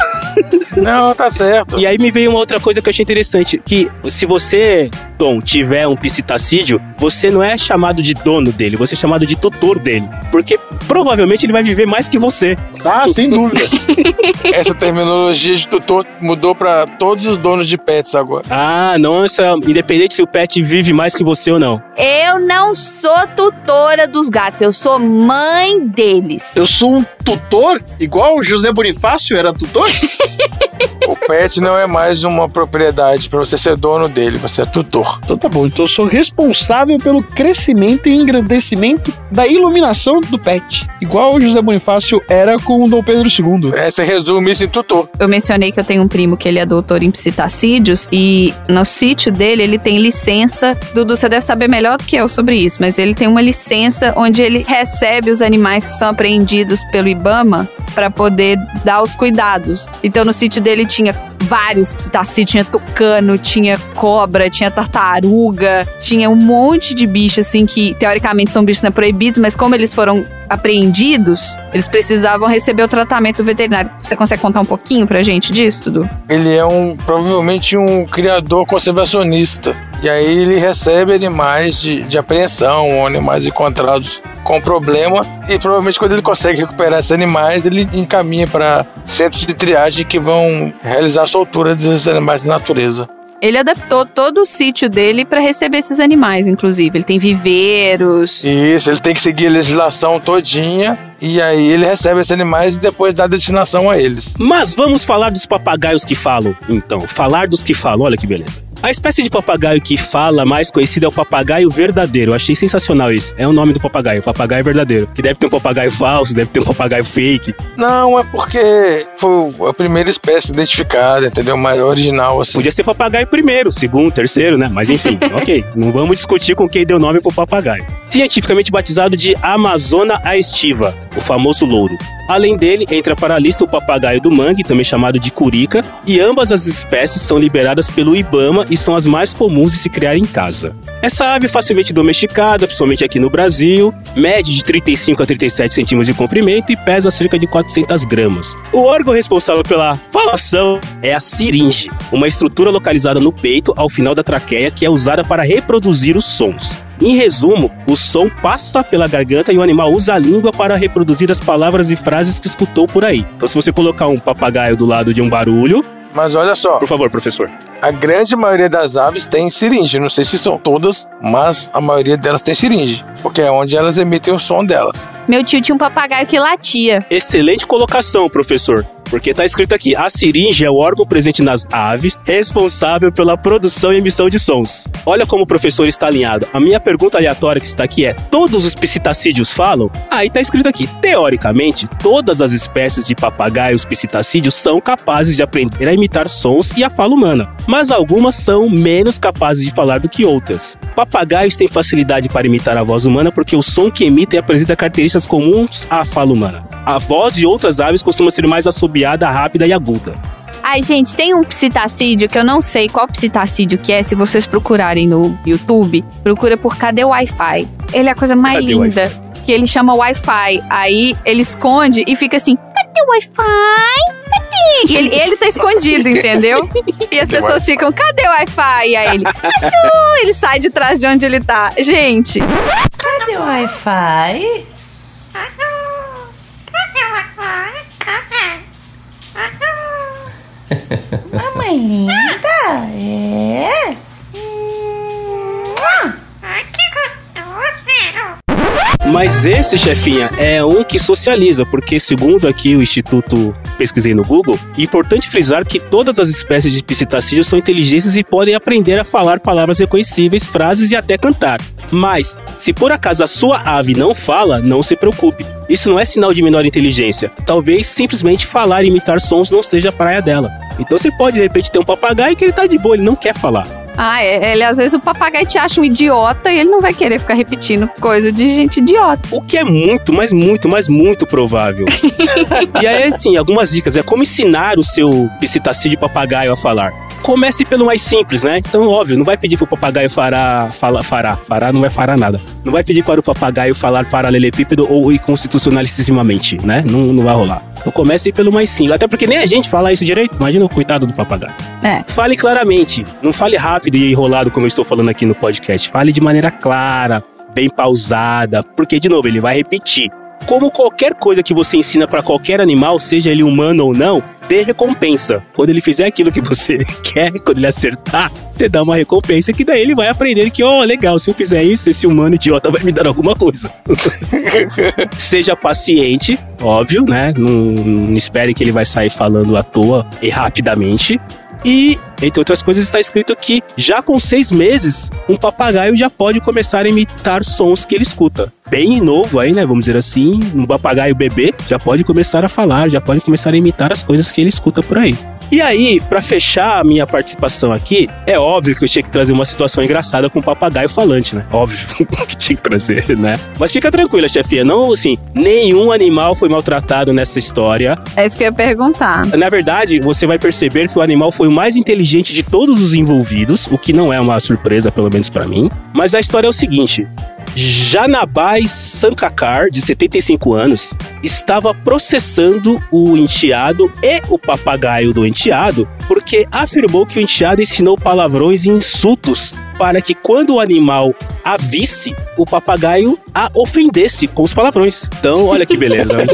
Speaker 4: Não, tá certo.
Speaker 3: E aí me veio uma outra coisa que eu achei interessante, que se você, Tom, tiver um psitacídeo, você não é chamado de dono dele, você é chamado de tutor dele. Porque provavelmente ele vai viver mais que você.
Speaker 1: Ah, sem dúvida.
Speaker 4: Essa terminologia de tutor mudou pra todos os donos de pets agora.
Speaker 3: Ah, nossa, independente se o pet vive mais que você ou não.
Speaker 2: Eu não sou tutora dos gatos, eu sou mãe deles.
Speaker 1: Eu sou um tutor, igual o José Bonifácio era tutor?
Speaker 4: O pet não é mais uma propriedade pra você ser dono dele, você é tutor.
Speaker 1: Então tá bom, então eu sou responsável pelo crescimento e engrandecimento da iluminação do pet. Igual o José Bonifácio era com o Dom Pedro II.
Speaker 4: É, você resume isso em tutor.
Speaker 2: Eu mencionei que eu tenho um primo que ele é doutor em psitacídeos e no sítio dele ele tem licença. Dudu, você deve saber melhor do que eu sobre isso, mas ele tem uma licença onde ele recebe os animais que são apreendidos pelo Ibama para poder dar os cuidados. Então no sítio dele tinha vários psitacídeos, tinha tucano, tinha cobra, tinha tartaruga, tinha um monte de bicho assim que teoricamente são bichos né, proibidos, mas como eles foram apreendidos, eles precisavam receber o tratamento veterinário. Você consegue contar um pouquinho pra gente disso, Dudu?
Speaker 4: Ele é um provavelmente um criador conservacionista. E aí ele recebe animais de, de apreensão, animais encontrados com problema. E provavelmente quando ele consegue recuperar esses animais, ele encaminha para centros de triagem que vão realizar a soltura desses animais da natureza.
Speaker 2: Ele adaptou todo o sítio dele pra receber esses animais, inclusive. Ele tem viveiros.
Speaker 4: Isso, ele tem que seguir a legislação todinha E aí ele recebe esses animais e depois dá destinação a eles.
Speaker 3: Mas vamos falar dos papagaios que falam, então. Falar dos que falam, olha que beleza. A espécie de papagaio que fala mais conhecida é o papagaio verdadeiro. Eu achei sensacional isso. É o nome do papagaio, papagaio verdadeiro. Que deve ter um papagaio falso, deve ter um papagaio fake.
Speaker 4: Não, é porque foi a primeira espécie identificada, entendeu? Mais original, assim.
Speaker 3: Podia ser papagaio primeiro, segundo, terceiro, né? Mas enfim, ok. Não vamos discutir com quem deu nome pro papagaio. Cientificamente batizado de Amazona aestiva, o famoso louro. Além dele, entra para a lista o papagaio do mangue, também chamado de curica, e ambas as espécies são liberadas pelo Ibama e são as mais comuns de se criar em casa. Essa ave é facilmente domesticada, principalmente aqui no Brasil, mede de 35 a 37 centímetros de comprimento e pesa cerca de 400 gramas. O órgão responsável pela falação é a siringe, uma estrutura localizada no peito ao final da traqueia que é usada para reproduzir os sons. Em resumo, o som passa pela garganta e o animal usa a língua para reproduzir as palavras e frases que escutou por aí. Então, se você colocar um papagaio do lado de um barulho.
Speaker 4: Mas olha só.
Speaker 3: Por favor, professor.
Speaker 4: A grande maioria das aves tem seringe. Não sei se são todas, mas a maioria delas tem seringe. Porque é onde elas emitem o som delas.
Speaker 2: Meu tio tinha um papagaio que latia.
Speaker 3: Excelente colocação, professor. Porque tá escrito aqui: a siringe é o órgão presente nas aves responsável pela produção e emissão de sons. Olha como o professor está alinhado. A minha pergunta aleatória que está aqui é: todos os psitacídeos falam? Aí tá escrito aqui: teoricamente, todas as espécies de papagaios psitacídeos são capazes de aprender a imitar sons e a fala humana, mas algumas são menos capazes de falar do que outras. Papagaios têm facilidade para imitar a voz humana porque o som que emitem apresenta características comuns à fala humana. A voz de outras aves costuma ser mais assobiada, rápida e aguda.
Speaker 2: Ai, gente, tem um psitacídeo que eu não sei qual psitacídeo que é. Se vocês procurarem no YouTube, procura por Cadê o Wi-Fi? Ele é a coisa mais
Speaker 3: Cadê
Speaker 2: linda. Que ele chama Wi-Fi. Aí ele esconde e fica assim: Cadê o Wi-Fi? Cadê? E ele, ele tá escondido, entendeu? E as pessoas ficam: Cadê o Wi-Fi? E aí ele! Ele sai de trás de onde ele tá. Gente.
Speaker 13: Cadê o Wi-Fi? Mamãe linda, é?
Speaker 3: Mas esse, chefinha, é um que socializa, porque segundo aqui o Instituto pesquisei no Google, é importante frisar que todas as espécies de psitacídeos são inteligentes e podem aprender a falar palavras reconhecíveis, frases e até cantar. Mas, se por acaso a sua ave não fala, não se preocupe. Isso não é sinal de menor inteligência. Talvez simplesmente falar e imitar sons não seja a praia dela. Então você pode de repente ter um papagaio que ele tá de boa, ele não quer falar.
Speaker 2: Ah, é. Ele, às vezes o papagaio te acha um idiota e ele não vai querer ficar repetindo coisa de gente idiota.
Speaker 3: O que é muito, mas muito, mas muito provável. e aí, assim, algumas dicas. É como ensinar o seu psitacídeo papagaio a falar. Comece pelo mais simples, né? Então, óbvio, não vai pedir pro papagaio fará, fala, fará. Fará não vai fará nada. Não vai pedir para o papagaio falar paralelepípedo ou inconstitucionalissimamente, né? Não, não vai rolar. Então comece pelo mais simples. Até porque nem a gente fala isso direito. Imagina o coitado do papagaio.
Speaker 2: É.
Speaker 3: Fale claramente. Não fale rápido e enrolado como eu estou falando aqui no podcast. Fale de maneira clara, bem pausada. Porque, de novo, ele vai repetir. Como qualquer coisa que você ensina para qualquer animal, seja ele humano ou não, dê recompensa. Quando ele fizer aquilo que você quer, quando ele acertar, você dá uma recompensa que daí ele vai aprender que, ó, oh, legal, se eu fizer isso, esse humano idiota vai me dar alguma coisa. seja paciente, óbvio, né? Não, não espere que ele vai sair falando à toa e rapidamente. E, entre outras coisas, está escrito que já com seis meses, um papagaio já pode começar a imitar sons que ele escuta. Bem novo aí, né? Vamos dizer assim, um papagaio bebê já pode começar a falar, já pode começar a imitar as coisas que ele escuta por aí. E aí, para fechar a minha participação aqui, é óbvio que eu tinha que trazer uma situação engraçada com o papagaio falante, né? Óbvio que tinha que trazer, né? Mas fica tranquila, chefia, não, assim, nenhum animal foi maltratado nessa história.
Speaker 2: É isso que eu ia perguntar.
Speaker 3: Na verdade, você vai perceber que o animal foi o mais inteligente de todos os envolvidos, o que não é uma surpresa, pelo menos para mim. Mas a história é o seguinte: Janabai Sankakar, de 75 anos, estava processando o enteado e o papagaio do enteado porque afirmou que o enteado ensinou palavrões e insultos para que quando o animal a visse, o papagaio a ofendesse com os palavrões. Então, olha que beleza,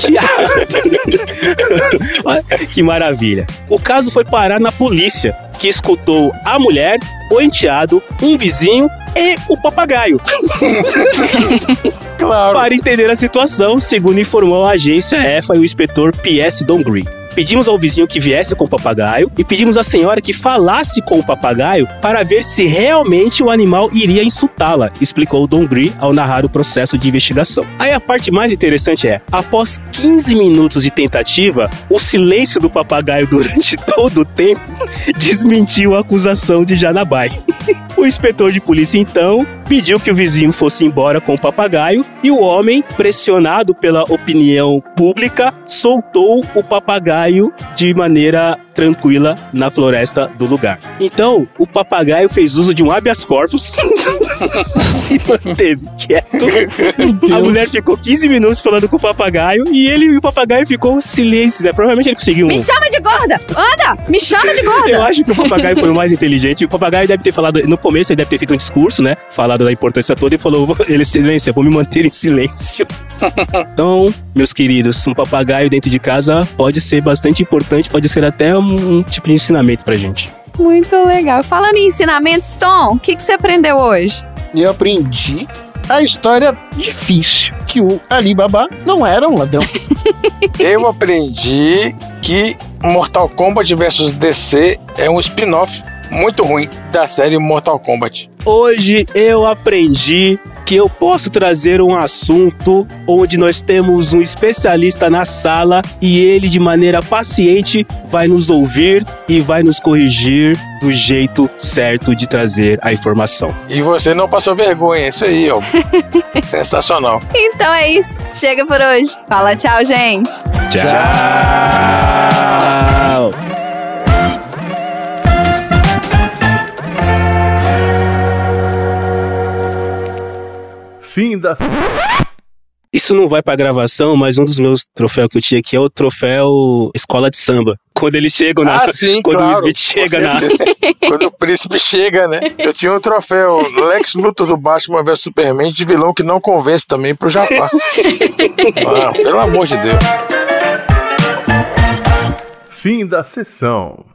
Speaker 3: que maravilha. O caso foi parar na polícia, que escutou a mulher, o enteado, um vizinho e o papagaio.
Speaker 4: claro.
Speaker 3: Para entender a situação, segundo informou a agência EFA e o inspetor P.S. Dongri. Pedimos ao vizinho que viesse com o papagaio e pedimos à senhora que falasse com o papagaio para ver se realmente o animal iria insultá-la, explicou Don Gri ao narrar o processo de investigação. Aí a parte mais interessante é, após 15 minutos de tentativa, o silêncio do papagaio durante todo o tempo desmentiu a acusação de Janabai. O inspetor de polícia então pediu que o vizinho fosse embora com o papagaio e o homem, pressionado pela opinião pública, soltou o papagaio de maneira tranquila na floresta do lugar. Então, o papagaio fez uso de um habeas corpus, se manteve quieto. A mulher ficou 15 minutos falando com o papagaio e ele e o papagaio ficou silêncio, né? Provavelmente ele conseguiu um...
Speaker 2: Me chama de gorda! Anda! Me chama de gorda!
Speaker 3: Eu acho que o papagaio foi o mais inteligente. O papagaio deve ter falado, no começo ele deve ter feito um discurso, né? Falado da importância toda e falou: ele silêncio, vou me manter em silêncio. então, meus queridos, um papagaio dentro de casa pode ser bastante importante, pode ser até um, um tipo de ensinamento pra gente.
Speaker 2: Muito legal. Falando em ensinamentos, Tom, o que, que você aprendeu hoje?
Speaker 1: Eu aprendi a história difícil, que o Alibaba não era um ladrão.
Speaker 4: Eu aprendi que Mortal Kombat vs DC é um spin-off muito ruim da série Mortal Kombat.
Speaker 3: Hoje eu aprendi que eu posso trazer um assunto onde nós temos um especialista na sala e ele, de maneira paciente, vai nos ouvir e vai nos corrigir do jeito certo de trazer a informação.
Speaker 4: E você não passou vergonha, isso aí, ó. Sensacional.
Speaker 2: Então é isso. Chega por hoje. Fala tchau, gente.
Speaker 3: Tchau.
Speaker 14: Fim da.
Speaker 3: Isso não vai pra gravação, mas um dos meus troféus que eu tinha aqui é o troféu Escola de Samba. Quando eles chegam na.
Speaker 4: Ah, sim,
Speaker 3: quando
Speaker 4: claro,
Speaker 3: o Smith chega na.
Speaker 4: Quando o príncipe chega, né? Eu tinha um troféu Lex Luthor do Batman vs Superman de vilão que não convence também pro Jafar. ah, pelo amor de Deus.
Speaker 14: Fim da sessão.